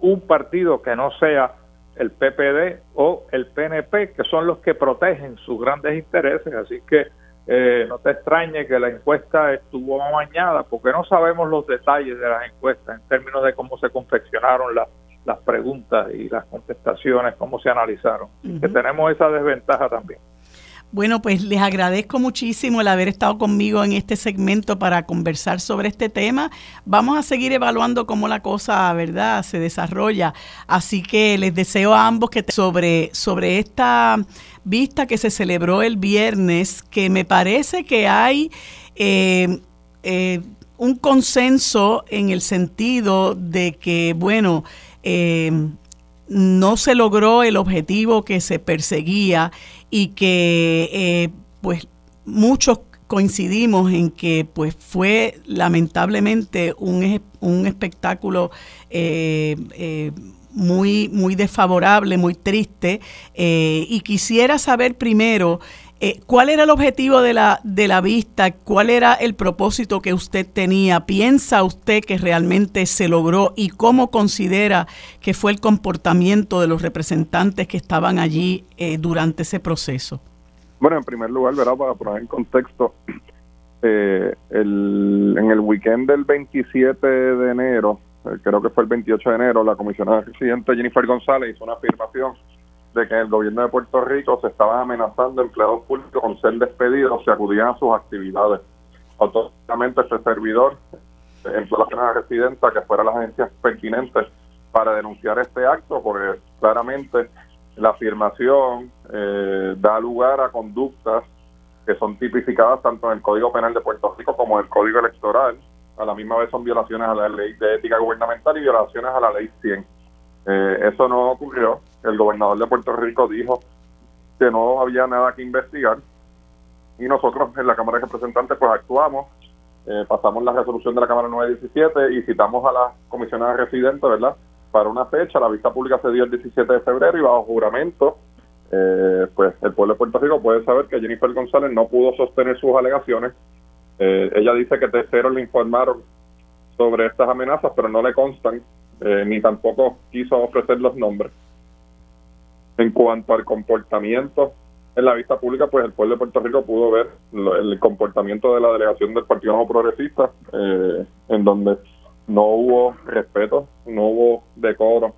S12: un partido que no sea el PPD o el PNP, que son los que protegen sus grandes intereses. Así que eh, no te extrañe que la encuesta estuvo amañada porque no sabemos los detalles de las encuestas en términos de cómo se confeccionaron las, las preguntas y las contestaciones, cómo se analizaron. Que tenemos esa desventaja también.
S10: Bueno, pues les agradezco muchísimo el haber estado conmigo en este segmento para conversar sobre este tema. Vamos a seguir evaluando cómo la cosa, ¿verdad?, se desarrolla. Así que les deseo a ambos que sobre, sobre esta vista que se celebró el viernes, que me parece que hay eh, eh, un consenso en el sentido de que, bueno, eh, no se logró el objetivo que se perseguía y que eh, pues muchos coincidimos en que pues fue lamentablemente un, un espectáculo eh, eh, muy, muy desfavorable, muy triste, y quisiera saber primero eh, ¿Cuál era el objetivo de la, de la vista? ¿Cuál era el propósito que usted tenía? ¿Piensa usted que realmente se logró y cómo considera que fue el comportamiento de los representantes que estaban allí eh, durante ese proceso?
S14: Bueno, en primer lugar, ¿verdad? para poner en contexto, eh, el, en el weekend del 27 de enero eh, creo que fue el 28 de enero, la comisionada residente Jennifer González hizo una afirmación de que el gobierno de Puerto Rico se estaban amenazando empleados públicos con ser despedidos si acudían a sus actividades. Automáticamente este servidor empleó a la residenta que fuera las agencias pertinentes para denunciar este acto, porque claramente la afirmación eh, da lugar a conductas que son tipificadas tanto en el Código Penal de Puerto Rico como en el Código Electoral. A la misma vez son violaciones a la ley de ética gubernamental y violaciones a la ley 100. Eh, eso no ocurrió. El gobernador de Puerto Rico dijo que no había nada que investigar y nosotros en la Cámara de Representantes pues actuamos, eh, pasamos la resolución de la Cámara 917 y citamos a la comisionada residente, ¿verdad? Para una fecha, la vista pública se dio el 17 de febrero y bajo juramento eh, pues el pueblo de Puerto Rico puede saber que Jennifer González no pudo sostener sus alegaciones. Eh, ella dice que terceros le informaron sobre estas amenazas, pero no le constan, eh, ni tampoco quiso ofrecer los nombres. En cuanto al comportamiento en la vista pública, pues el pueblo de Puerto Rico pudo ver el comportamiento de la delegación del Partido Nuevo Progresista, en donde no hubo respeto, no hubo decoro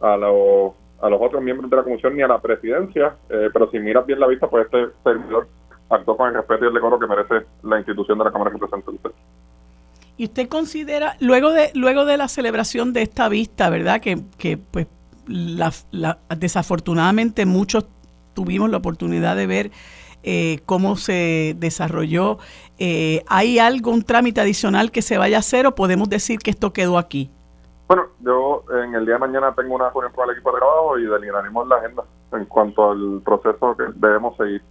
S14: a los a los otros miembros de la comisión ni a la presidencia, eh, pero si miras bien la vista, pues este servidor actuó con el respeto y el decoro que merece la institución de la Cámara de Representantes.
S10: ¿Y usted considera, luego de, luego de la celebración de esta vista, verdad, que, que pues la, desafortunadamente muchos tuvimos la oportunidad de ver eh, cómo se desarrolló, eh, ¿hay algún trámite adicional que se vaya a hacer o podemos decir que esto quedó aquí?
S14: Bueno, yo en el día de mañana tengo una reunión con el equipo de trabajo y delinearemos la agenda en cuanto al proceso que debemos seguir.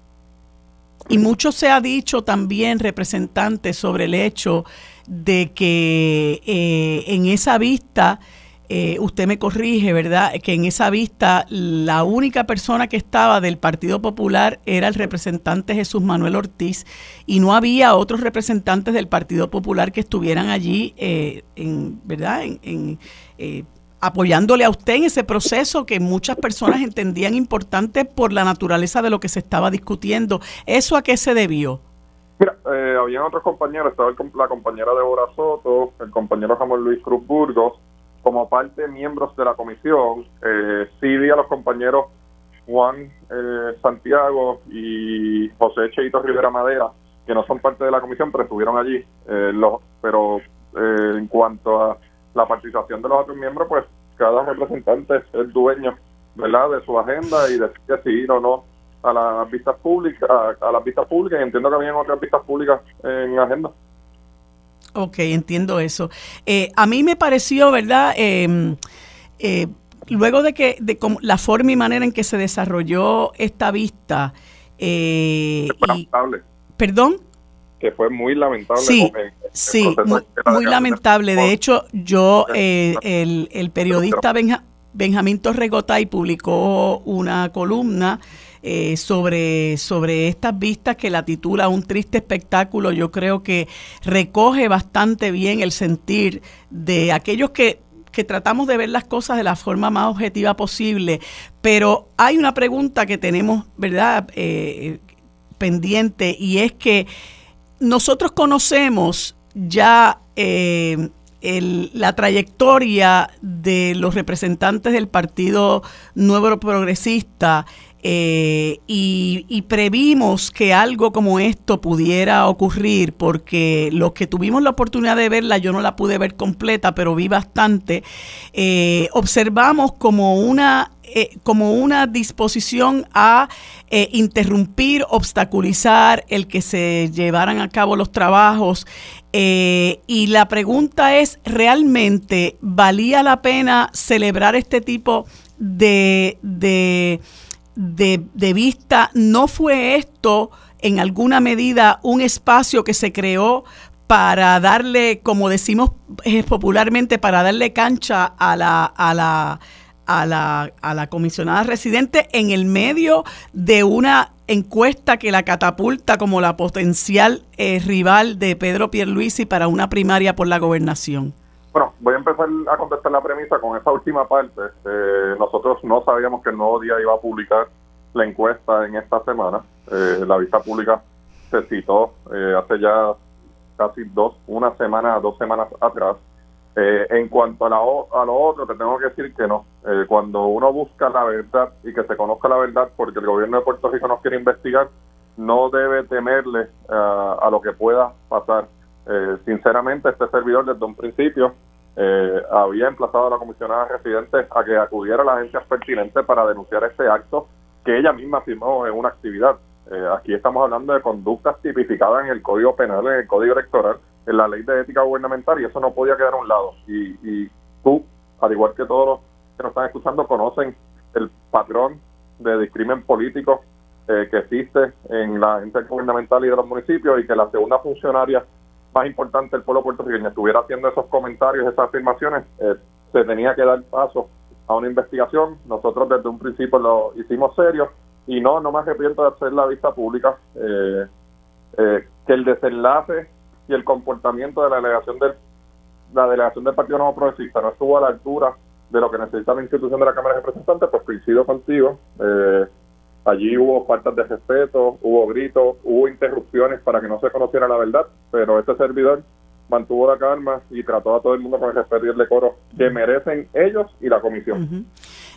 S10: Y mucho se ha dicho también, representante, sobre el hecho de que eh, en esa vista eh, usted me corrige, ¿verdad? Que en esa vista la única persona que estaba del Partido Popular era el representante Jesús Manuel Ortiz y no había otros representantes del Partido Popular que estuvieran allí, eh, en, ¿verdad? En, eh, apoyándole a usted en ese proceso que muchas personas entendían importante por la naturaleza de lo que se estaba discutiendo. ¿Eso a qué se debió?
S14: Mira, eh, habían otros compañeros, estaba la compañera Débora Soto, el compañero Ramón Luis Cruz Burgos, como parte de miembros de la comisión, eh, sí vi a los compañeros Juan eh, Santiago y José Cheito Rivera Madera, que no son parte de la comisión, pero estuvieron allí. Eh, los, pero eh, en cuanto a la participación de los otros miembros, pues cada representante es dueño ¿verdad? de su agenda y decide si ir o no a las vistas públicas, a, a las vistas públicas, y entiendo que habían otras vistas públicas en agenda.
S10: Ok, entiendo eso. Eh, a mí me pareció, ¿verdad? Em, eh, luego de que de la forma y manera en que se desarrolló esta vista. Eh,
S14: lamentable.
S10: ¿Perdón?
S14: Que fue muy lamentable.
S10: Sí, sí muy, lamentable. De hecho, yo, el, el, periodista Benjamín Torregotay publicó una columna eh, sobre, sobre estas vistas que la titula Un triste espectáculo, yo creo que recoge bastante bien el sentir de aquellos que que tratamos de ver las cosas de la forma más objetiva posible, pero hay una pregunta que tenemos, ¿verdad?, eh, pendiente, y es que nosotros conocemos ya eh, la trayectoria de los representantes del Partido Nuevo Progresista eh, y, previmos que algo como esto pudiera ocurrir porque los que tuvimos la oportunidad de verla, yo no la pude ver completa, pero vi bastante, eh, observamos como una eh, como una disposición a interrumpir, obstaculizar el que se llevaran a cabo los trabajos. y la pregunta es, ¿realmente valía la pena celebrar este tipo de, de de, vista, ¿no fue esto en alguna medida un espacio que se creó para darle, como decimos eh, popularmente, para darle cancha a la, a la, a la, a la comisionada residente en el medio de una encuesta que la catapulta como la potencial eh, rival de Pedro Pierluisi para una primaria por la gobernación?
S14: Bueno, voy a empezar a contestar la premisa con esa última parte. Eh, nosotros no sabíamos que el nuevo día iba a publicar la encuesta en esta semana. Eh, la vista pública se citó eh, hace ya casi dos, una semana, dos semanas atrás. Eh, en cuanto a, la, a lo otro, te tengo que decir que no. Eh, cuando uno busca la verdad y que se conozca la verdad porque el gobierno de Puerto Rico nos quiere investigar, no debe temerle eh, a lo que pueda pasar. Sinceramente, este servidor desde un principio había emplazado a la comisionada residente a que acudiera a las agencias pertinentes para denunciar este acto que ella misma firmó en una actividad. aquí estamos hablando de conductas tipificadas en el Código Penal, en el Código Electoral, en la ley de ética gubernamental y eso no podía quedar a un lado. Y, y tú, al igual que todos los que nos están escuchando, conocen el patrón de discrimen político eh, que existe en la ente gubernamental y de los municipios y que la segunda funcionaria más importante del pueblo puertorriqueño estuviera haciendo esos comentarios, esas afirmaciones, eh, se tenía que dar paso a una investigación. Nosotros desde un principio lo hicimos serio y no, no me arrepiento de hacer la vista pública. Eh, que el desenlace y el comportamiento de la delegación del la delegación del Partido Nuevo Progresista no estuvo a la altura de lo que necesita la institución de la Cámara de Representantes, pues coincido contigo. Eh, allí hubo faltas de respeto, hubo gritos, hubo interrupciones para que no se conociera la verdad, pero este servidor mantuvo la calma y trató a todo el mundo con el respeto y el decoro que merecen ellos y la comisión.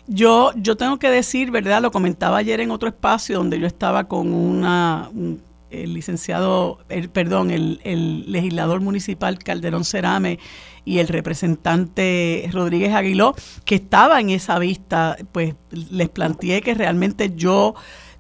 S10: Yo, yo tengo que decir, ¿verdad? Lo comentaba ayer en otro espacio donde yo estaba con una, el licenciado, el, perdón, el, el, legislador municipal Calderón Cerame y el representante Rodríguez Aguiló, que estaba en esa vista, pues les planteé que realmente yo,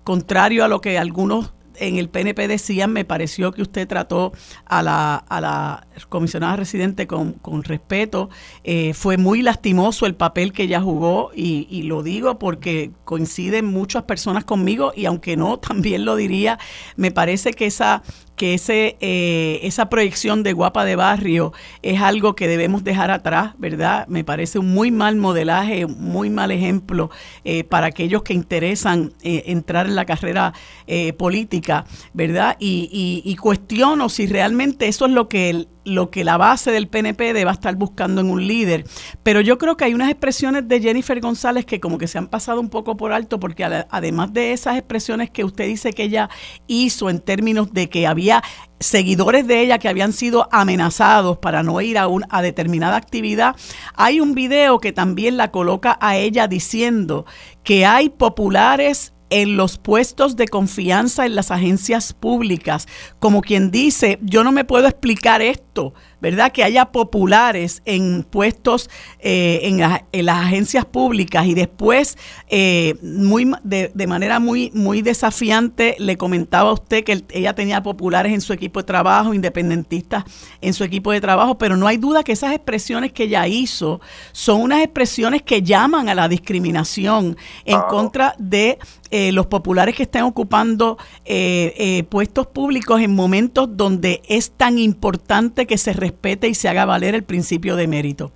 S10: contrario a lo que algunos en el PNP decían, me pareció que usted trató a la, comisionada residente con, con respeto. Eh, fue muy lastimoso el papel que ella jugó y, y, lo digo porque coinciden muchas personas conmigo y aunque no, también lo diría, me parece que esa que ese, eh, esa proyección de guapa de barrio es algo que debemos dejar atrás, ¿verdad? Me parece un muy mal modelaje, un muy mal ejemplo eh, para aquellos que interesan eh, entrar en la carrera política, ¿verdad? Y, y, cuestiono si realmente eso es lo que el, lo que la base del PNP deba estar buscando en un líder. Pero yo creo que hay unas expresiones de Jennifer González que como que se han pasado un poco por alto, porque además de esas expresiones que usted dice que ella hizo en términos de que había seguidores de ella que habían sido amenazados para no ir a, una a determinada actividad, hay un video que también la coloca a ella diciendo que hay populares en los puestos de confianza en las agencias públicas, como quien dice, yo no me puedo explicar esto, ¿verdad? Que haya populares en puestos eh, en, las agencias públicas y después, eh, muy, de, manera muy, muy desafiante, le comentaba a usted que ella tenía populares en su equipo de trabajo, independentistas en su equipo de trabajo, pero no hay duda que esas expresiones que ella hizo son unas expresiones que llaman a la discriminación en contra de eh, los populares que están ocupando puestos públicos en momentos donde es tan importante que se respete y se haga valer el principio de mérito.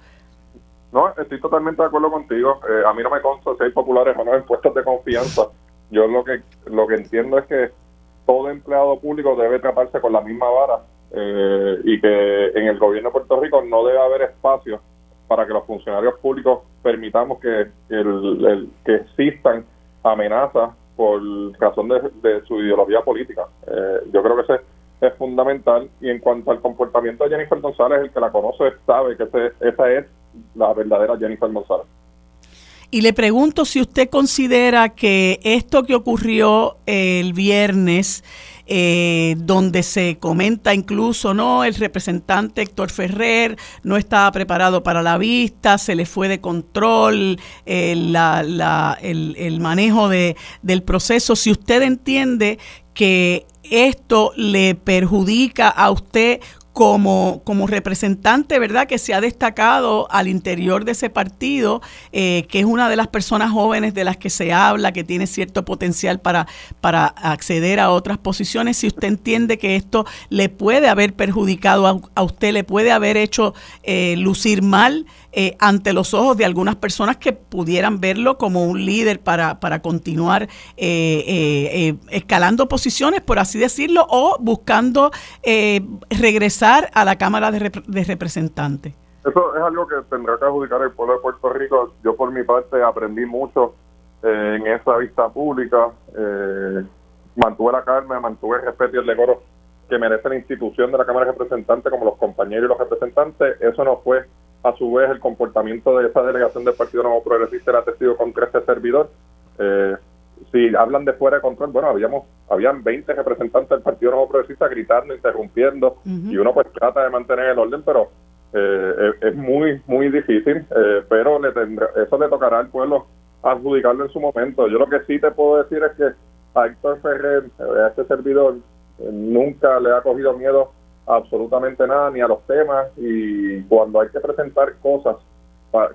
S14: No, estoy totalmente de acuerdo contigo. Eh, a mí no me consta si hay populares o no en puestos de confianza. Yo lo que lo que entiendo es que todo empleado público debe tratarse con la misma vara eh, y que en el gobierno de Puerto Rico no debe haber espacio para que los funcionarios públicos permitamos que, el, que existan amenazas por razón de, su ideología política. Eh, yo creo que ese es fundamental. Y en cuanto al comportamiento de Jennifer González, el que la conoce sabe que esa es la verdadera Jennifer González.
S10: Y le pregunto si usted considera que esto que ocurrió el viernes, eh, donde se comenta incluso, ¿no? El representante Héctor Ferrer no estaba preparado para la vista, se le fue de control eh, el, el, manejo de, del proceso. Si usted entiende que esto le perjudica a usted como, como representante, ¿verdad?, que se ha destacado al interior de ese partido, eh, que es una de las personas jóvenes de las que se habla, que tiene cierto potencial para, para acceder a otras posiciones. Si usted entiende que esto le puede haber perjudicado a, usted, le puede haber hecho eh, lucir mal eh, ante los ojos de algunas personas que pudieran verlo como un líder para, para continuar escalando posiciones, por así decirlo, o buscando regresar a la Cámara de, Representantes?
S14: Eso es algo que tendrá que adjudicar el pueblo de Puerto Rico. Yo por mi parte aprendí mucho eh, en esa vista pública. Eh, mantuve la calma, mantuve el respeto y el decoro que merece la institución de la Cámara de Representantes como los compañeros y los representantes. Eso no fue a su vez el comportamiento de esa delegación del Partido Nuevo Progresista era testigo contra este servidor. Eh, si hablan de fuera de control, bueno, habíamos habían 20 representantes del Partido Nuevo Progresista gritando, interrumpiendo, y uno pues trata de mantener el orden, pero eh, es, muy, muy difícil, eh, pero le tendrá, eso le tocará al pueblo adjudicarlo en su momento. Yo lo que sí te puedo decir es que a Héctor Ferrer, a este servidor, nunca le ha cogido miedo absolutamente nada, ni a los temas, y cuando hay que presentar cosas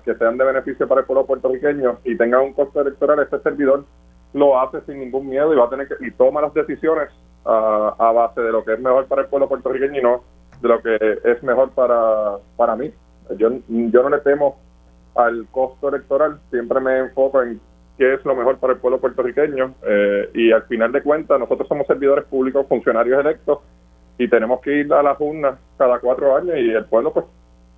S14: que sean de beneficio para el pueblo puertorriqueño y tengan un costo electoral, este servidor lo hace sin ningún miedo y va a tener que y toma las decisiones a, a base de lo que es mejor para el pueblo puertorriqueño y no de lo que es mejor para, para mí. Yo, yo no le temo al costo electoral, siempre me enfoco en qué es lo mejor para el pueblo puertorriqueño eh, y al final de cuentas nosotros somos servidores públicos, funcionarios electos y tenemos que ir a las urnas cada cuatro años y el pueblo pues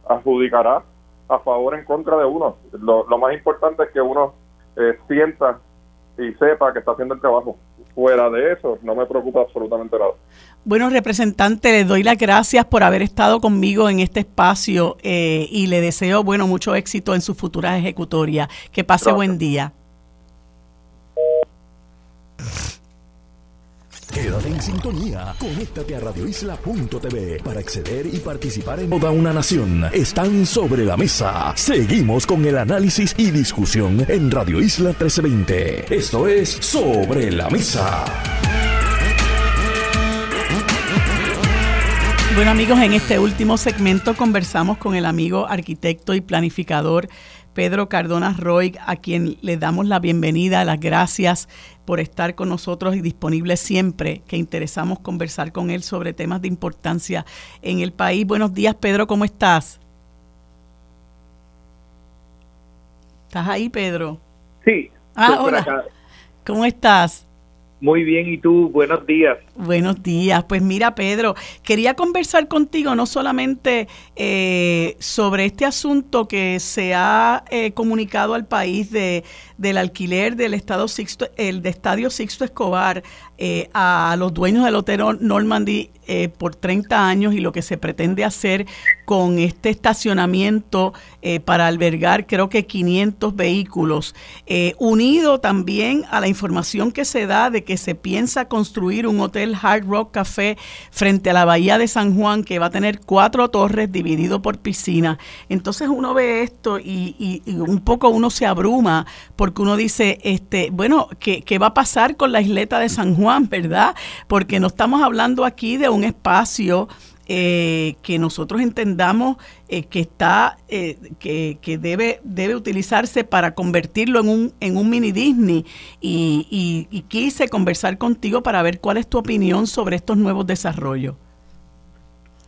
S14: adjudicará a favor o en contra de uno. Lo, lo más importante es que uno eh, sienta y sepa que está haciendo el trabajo. Fuera de eso, no me preocupa absolutamente nada.
S10: Bueno, representante, le doy las gracias por haber estado conmigo en este espacio eh, y le deseo, bueno, mucho éxito en su futura ejecutoria. Que pase buen día.
S1: Quédate en sintonía. Conéctate a radioisla.tv para acceder y participar en toda una nación. Están sobre la mesa. Seguimos con el análisis y discusión en Radio Isla 1320. Esto es Sobre la Mesa.
S10: Bueno amigos, en este último segmento conversamos con el amigo arquitecto y planificador Pedro Cardona Roy, a quien le damos la bienvenida, las gracias por estar con nosotros y disponible siempre que interesamos conversar con él sobre temas de importancia en el país. Buenos días, Pedro, ¿cómo estás? ¿Estás ahí, Pedro?
S15: Sí.
S10: Ah, hola. ¿Cómo estás?
S15: Muy bien, ¿y tú? Buenos días.
S10: Buenos días. Pues mira, Pedro, quería conversar contigo no solamente eh, sobre este asunto que se ha eh, comunicado al país de, del alquiler del Estado Sixto, el Estadio Sixto Escobar eh, a los dueños del hotel Normandy eh, por 30 años y lo que se pretende hacer con este estacionamiento eh, para albergar creo que 500 vehículos, unido también a la información que se da de que se piensa construir un hotel Hard Rock Café frente a la bahía de San Juan que va a tener cuatro torres dividido por piscina. Entonces uno ve esto y, un poco uno se abruma porque uno dice, este, bueno, ¿qué, ¿qué va a pasar con la isleta de San Juan? ¿Verdad? Porque no estamos hablando aquí de un espacio eh, que nosotros entendamos eh, que está eh, que, que, debe debe utilizarse para convertirlo en un en un mini Disney y, y, quise conversar contigo para ver cuál es tu opinión sobre estos nuevos desarrollos.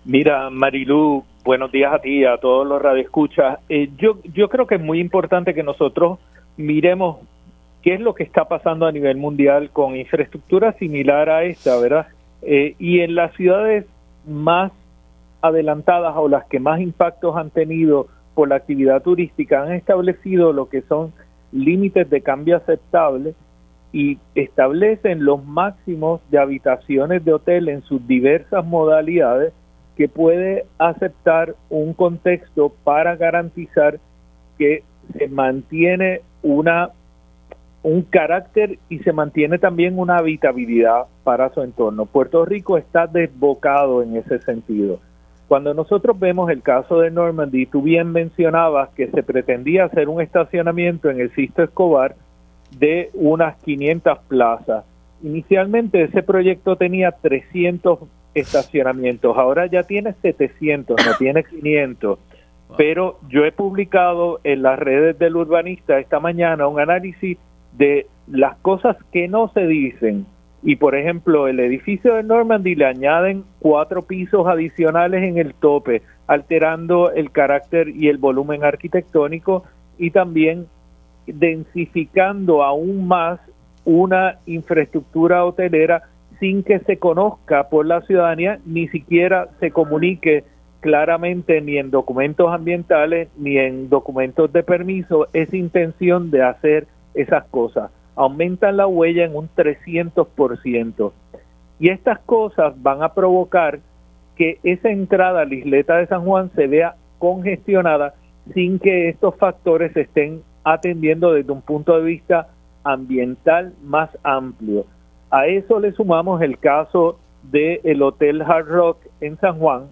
S15: Mira, Marilu, buenos días a ti y a todos los radioescuchas. yo yo creo que es muy importante que nosotros miremos qué es lo que está pasando a nivel mundial con infraestructura similar a esta, ¿verdad? Eh, y en las ciudades más adelantadas o las que más impactos han tenido por la actividad turística han establecido lo que son límites de cambio aceptable y establecen los máximos de habitaciones de hotel en sus diversas modalidades que puede aceptar un contexto para garantizar que se mantiene una un carácter y se mantiene también una habitabilidad para su entorno. Puerto Rico está desbocado en ese sentido. Cuando nosotros vemos el caso de Normandy, tú bien mencionabas que se pretendía hacer un estacionamiento en el Sisto Escobar de unas 500 plazas. Inicialmente ese proyecto tenía 300 estacionamientos, ahora ya tiene 700, no tiene 500. Pero yo he publicado en las redes del urbanista esta mañana un análisis de las cosas que no se dicen. Y por ejemplo, el edificio de Normandy le añaden cuatro pisos adicionales en el tope, alterando el carácter y el volumen arquitectónico y también densificando aún más una infraestructura hotelera sin que se conozca por la ciudadanía, ni siquiera se comunique claramente ni en documentos ambientales ni en documentos de permiso esa intención de hacer esas cosas. Aumentan la huella en un 300%. Y estas cosas van a provocar que esa entrada a la isleta de San Juan se vea congestionada sin que estos factores se estén atendiendo desde un punto de vista ambiental más amplio. A eso le sumamos el caso del Hotel Hard Rock en San Juan,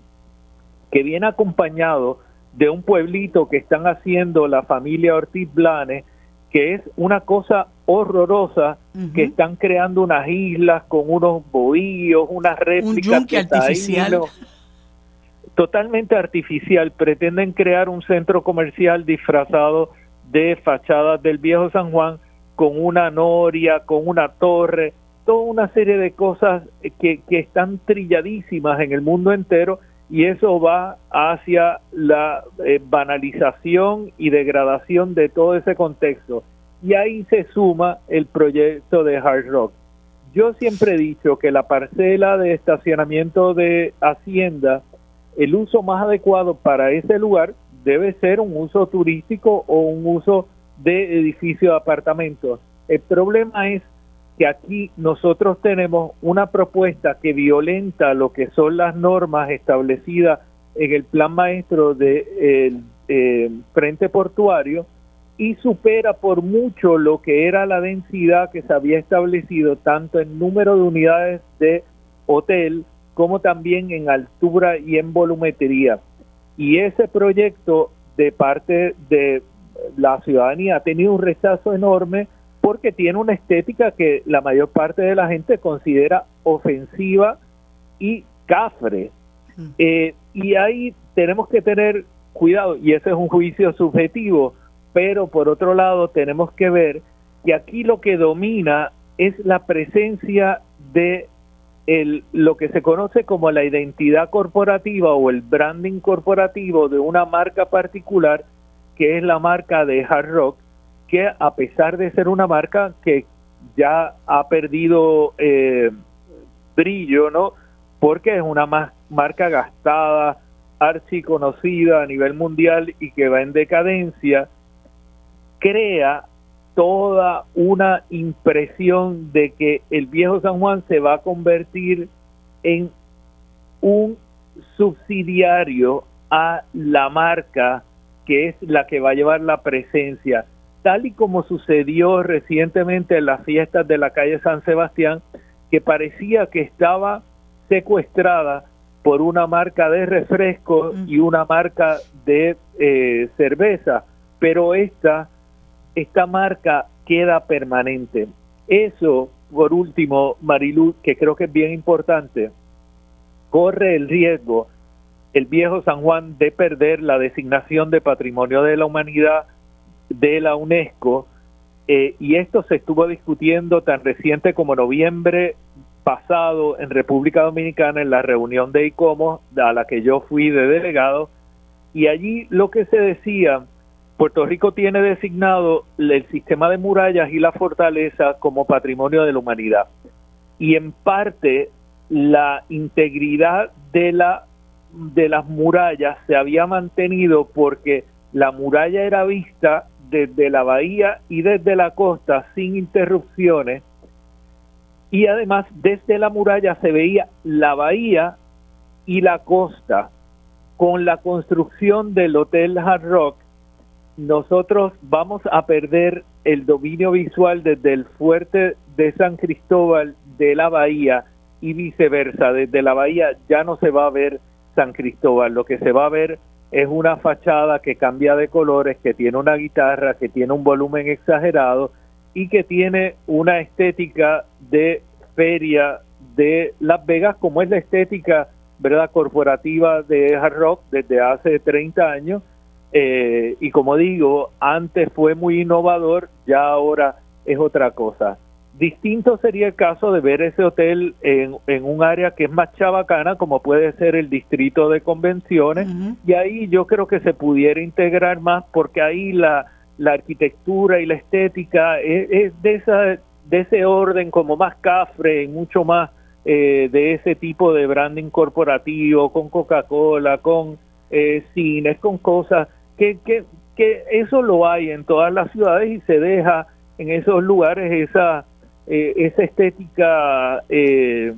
S15: que viene acompañado de un pueblito que están haciendo la familia Ortiz Blanes, que es una cosa horrorosa, que están creando unas islas con unos bohíos, unas réplicas.
S10: Un artificial.
S15: totalmente artificial. Pretenden crear un centro comercial disfrazado de fachadas del viejo San Juan con una noria, con una torre, toda una serie de cosas que, que están trilladísimas en el mundo entero y eso va hacia la eh, banalización y degradación de todo ese contexto. Y ahí se suma el proyecto de Hard Rock. Yo siempre he dicho que la parcela de estacionamiento de Hacienda, el uso más adecuado para ese lugar debe ser un uso turístico o un uso de edificio de apartamentos. El problema es que aquí nosotros tenemos una propuesta que violenta lo que son las normas establecidas en el plan maestro del de, Frente Portuario y supera por mucho lo que era la densidad que se había establecido tanto en número de unidades de hotel como también en altura y en volumetría. Y ese proyecto de parte de la ciudadanía ha tenido un rechazo enorme porque tiene una estética que la mayor parte de la gente considera ofensiva y cafre. Eh, y ahí tenemos que tener cuidado, y ese es un juicio subjetivo, pero por otro lado tenemos que ver que aquí lo que domina es la presencia de el, lo que se conoce como la identidad corporativa o el branding corporativo de una marca particular, que es la marca de Hard Rock, que a pesar de ser una marca que ya ha perdido eh, brillo, ¿no? Porque es una marca gastada, archiconocida a nivel mundial y que va en decadencia, crea toda una impresión de que el viejo San Juan se va a convertir en un subsidiario a la marca que es la que va a llevar la presencia tal y como sucedió recientemente en las fiestas de la calle San Sebastián, que parecía que estaba secuestrada por una marca de refresco y una marca de eh, cerveza, pero esta, esta marca queda permanente. Eso, por último, Marilu, que creo que es bien importante, corre el riesgo el viejo San Juan de perder la designación de Patrimonio de la Humanidad de la UNESCO eh, y esto se estuvo discutiendo tan reciente como noviembre pasado en República Dominicana en la reunión de ICOMO a la que yo fui de delegado y allí lo que se decía Puerto Rico tiene designado el sistema de murallas y la fortaleza como patrimonio de la humanidad y en parte la integridad de la de las murallas se había mantenido porque la muralla era vista desde la bahía y desde la costa sin interrupciones y además desde la muralla se veía la bahía y la costa. Con la construcción del Hotel Hard Rock, nosotros vamos a perder el dominio visual desde el fuerte de San Cristóbal de la bahía y viceversa. Desde la bahía ya no se va a ver San Cristóbal, lo que se va a ver es una fachada que cambia de colores, que tiene una guitarra, que tiene un volumen exagerado y que tiene una estética de feria de Las Vegas, como es la estética verdad corporativa de hard rock desde hace 30 años. Eh, y como digo, antes fue muy innovador, ya ahora es otra cosa. Distinto sería el caso de ver ese hotel en, un área que es más chabacana, como puede ser el distrito de convenciones, y ahí yo creo que se pudiera integrar más porque ahí la, la arquitectura y la estética es, de, esa, de ese orden como más cafre, mucho más eh, de ese tipo de branding corporativo, con Coca-Cola, con eh, cines, con cosas que, que, que eso lo hay en todas las ciudades y se deja en esos lugares esa eh, esa estética eh,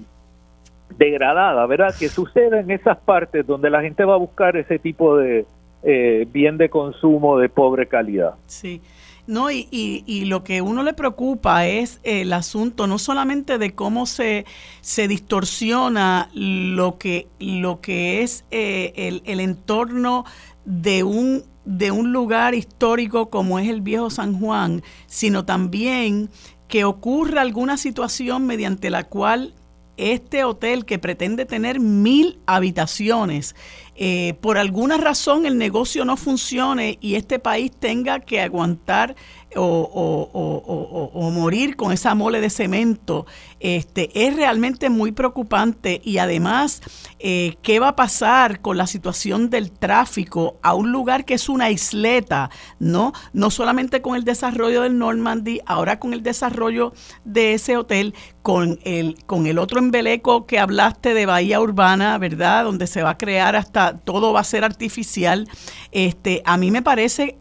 S15: degradada, ¿verdad? Que sucede en esas partes donde la gente va a buscar ese tipo de, eh, bien de consumo de pobre calidad.
S10: Sí. No, y, y, lo que uno le preocupa es el asunto no solamente de cómo se, se distorsiona lo que, lo que es eh, el, el entorno de un, de un lugar histórico como es el viejo San Juan, sino también que ocurra alguna situación mediante la cual este hotel que pretende tener mil habitaciones, eh, por alguna razón el negocio no funcione y este país tenga que aguantar o, morir con esa mole de cemento, este, es realmente muy preocupante y además, eh, ¿qué va a pasar con la situación del tráfico a un lugar que es una isleta, ¿no? No solamente con el desarrollo del Normandy, ahora con el desarrollo de ese hotel, con el, con el otro embeleco que hablaste de Bahía Urbana, ¿verdad? Donde se va a crear hasta, todo va a ser artificial. Este, a mí me parece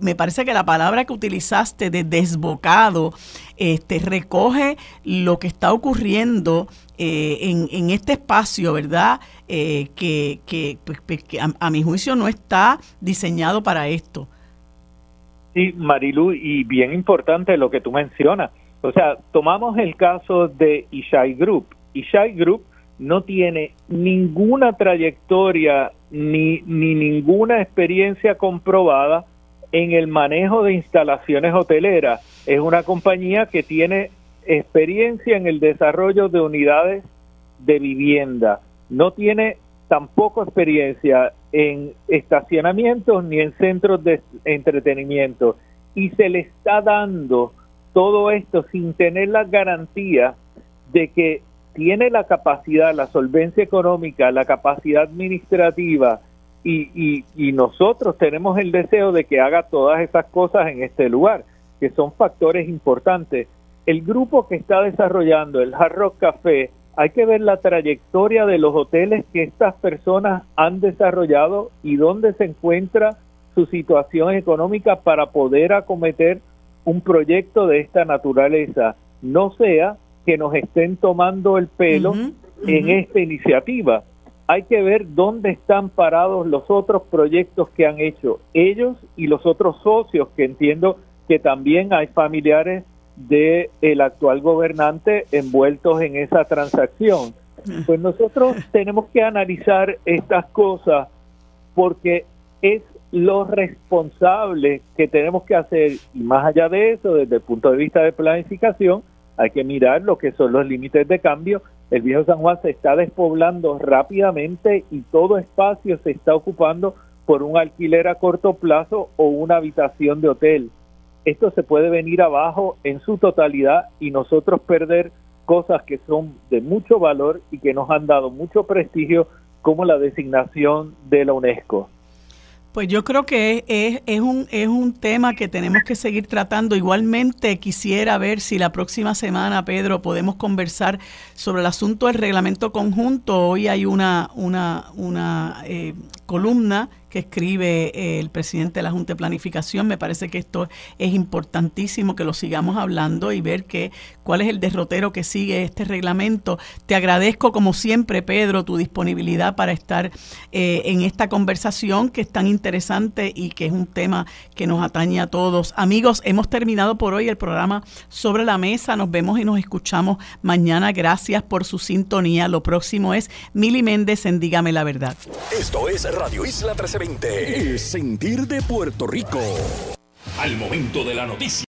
S10: me parece que la palabra que utilizaste de desbocado este, recoge lo que está ocurriendo eh, en, este espacio, ¿verdad? Eh, que, que, pues, pues, a, mi juicio no está diseñado para esto.
S15: Sí, Marilu, y bien importante lo que tú mencionas. O sea, tomamos el caso de Ishai Group. Ishai Group no tiene ninguna trayectoria ni, ni ninguna experiencia comprobada en el manejo de instalaciones hoteleras. Es una compañía que tiene experiencia en el desarrollo de unidades de vivienda. No tiene tampoco experiencia en estacionamientos ni en centros de entretenimiento. Y se le está dando todo esto sin tener la garantía de que tiene la capacidad, la solvencia económica, la capacidad administrativa, y, y, nosotros tenemos el deseo de que haga todas esas cosas en este lugar, que son factores importantes. El grupo que está desarrollando el Hard Rock Café, hay que ver la trayectoria de los hoteles que estas personas han desarrollado y dónde se encuentra su situación económica para poder acometer un proyecto de esta naturaleza. No sea que nos estén tomando el pelo en esta iniciativa hay que ver dónde están parados los otros proyectos que han hecho ellos y los otros socios, que entiendo que también hay familiares del el actual gobernante envueltos en esa transacción. Pues nosotros tenemos que analizar estas cosas porque es lo responsable que tenemos que hacer y más allá de eso, desde el punto de vista de planificación, hay que mirar lo que son los límites de cambio el viejo San Juan se está despoblando rápidamente y todo espacio se está ocupando por un alquiler a corto plazo o una habitación de hotel. Esto se puede venir abajo en su totalidad y nosotros perder cosas que son de mucho valor y que nos han dado mucho prestigio como la designación de la UNESCO.
S10: Pues yo creo que es, es, un, es un tema que tenemos que seguir tratando. Igualmente quisiera ver si la próxima semana, Pedro, podemos conversar sobre el asunto del reglamento conjunto. Hoy hay una, una, una eh, columna que escribe eh, el presidente de la Junta de Planificación. Me parece que esto es importantísimo que lo sigamos hablando y ver que, cuál es el derrotero que sigue este reglamento. Te agradezco, como siempre, Pedro, tu disponibilidad para estar eh, en esta conversación que es tan interesante y que es un tema que nos atañe a todos. Amigos, hemos terminado por hoy el programa Sobre la Mesa. Nos vemos y nos escuchamos mañana. Gracias por su sintonía. Lo próximo es Mili Méndez en Dígame la Verdad.
S1: Esto es Radio Isla 1320. El sentir de Puerto Rico. Al momento de la noticia.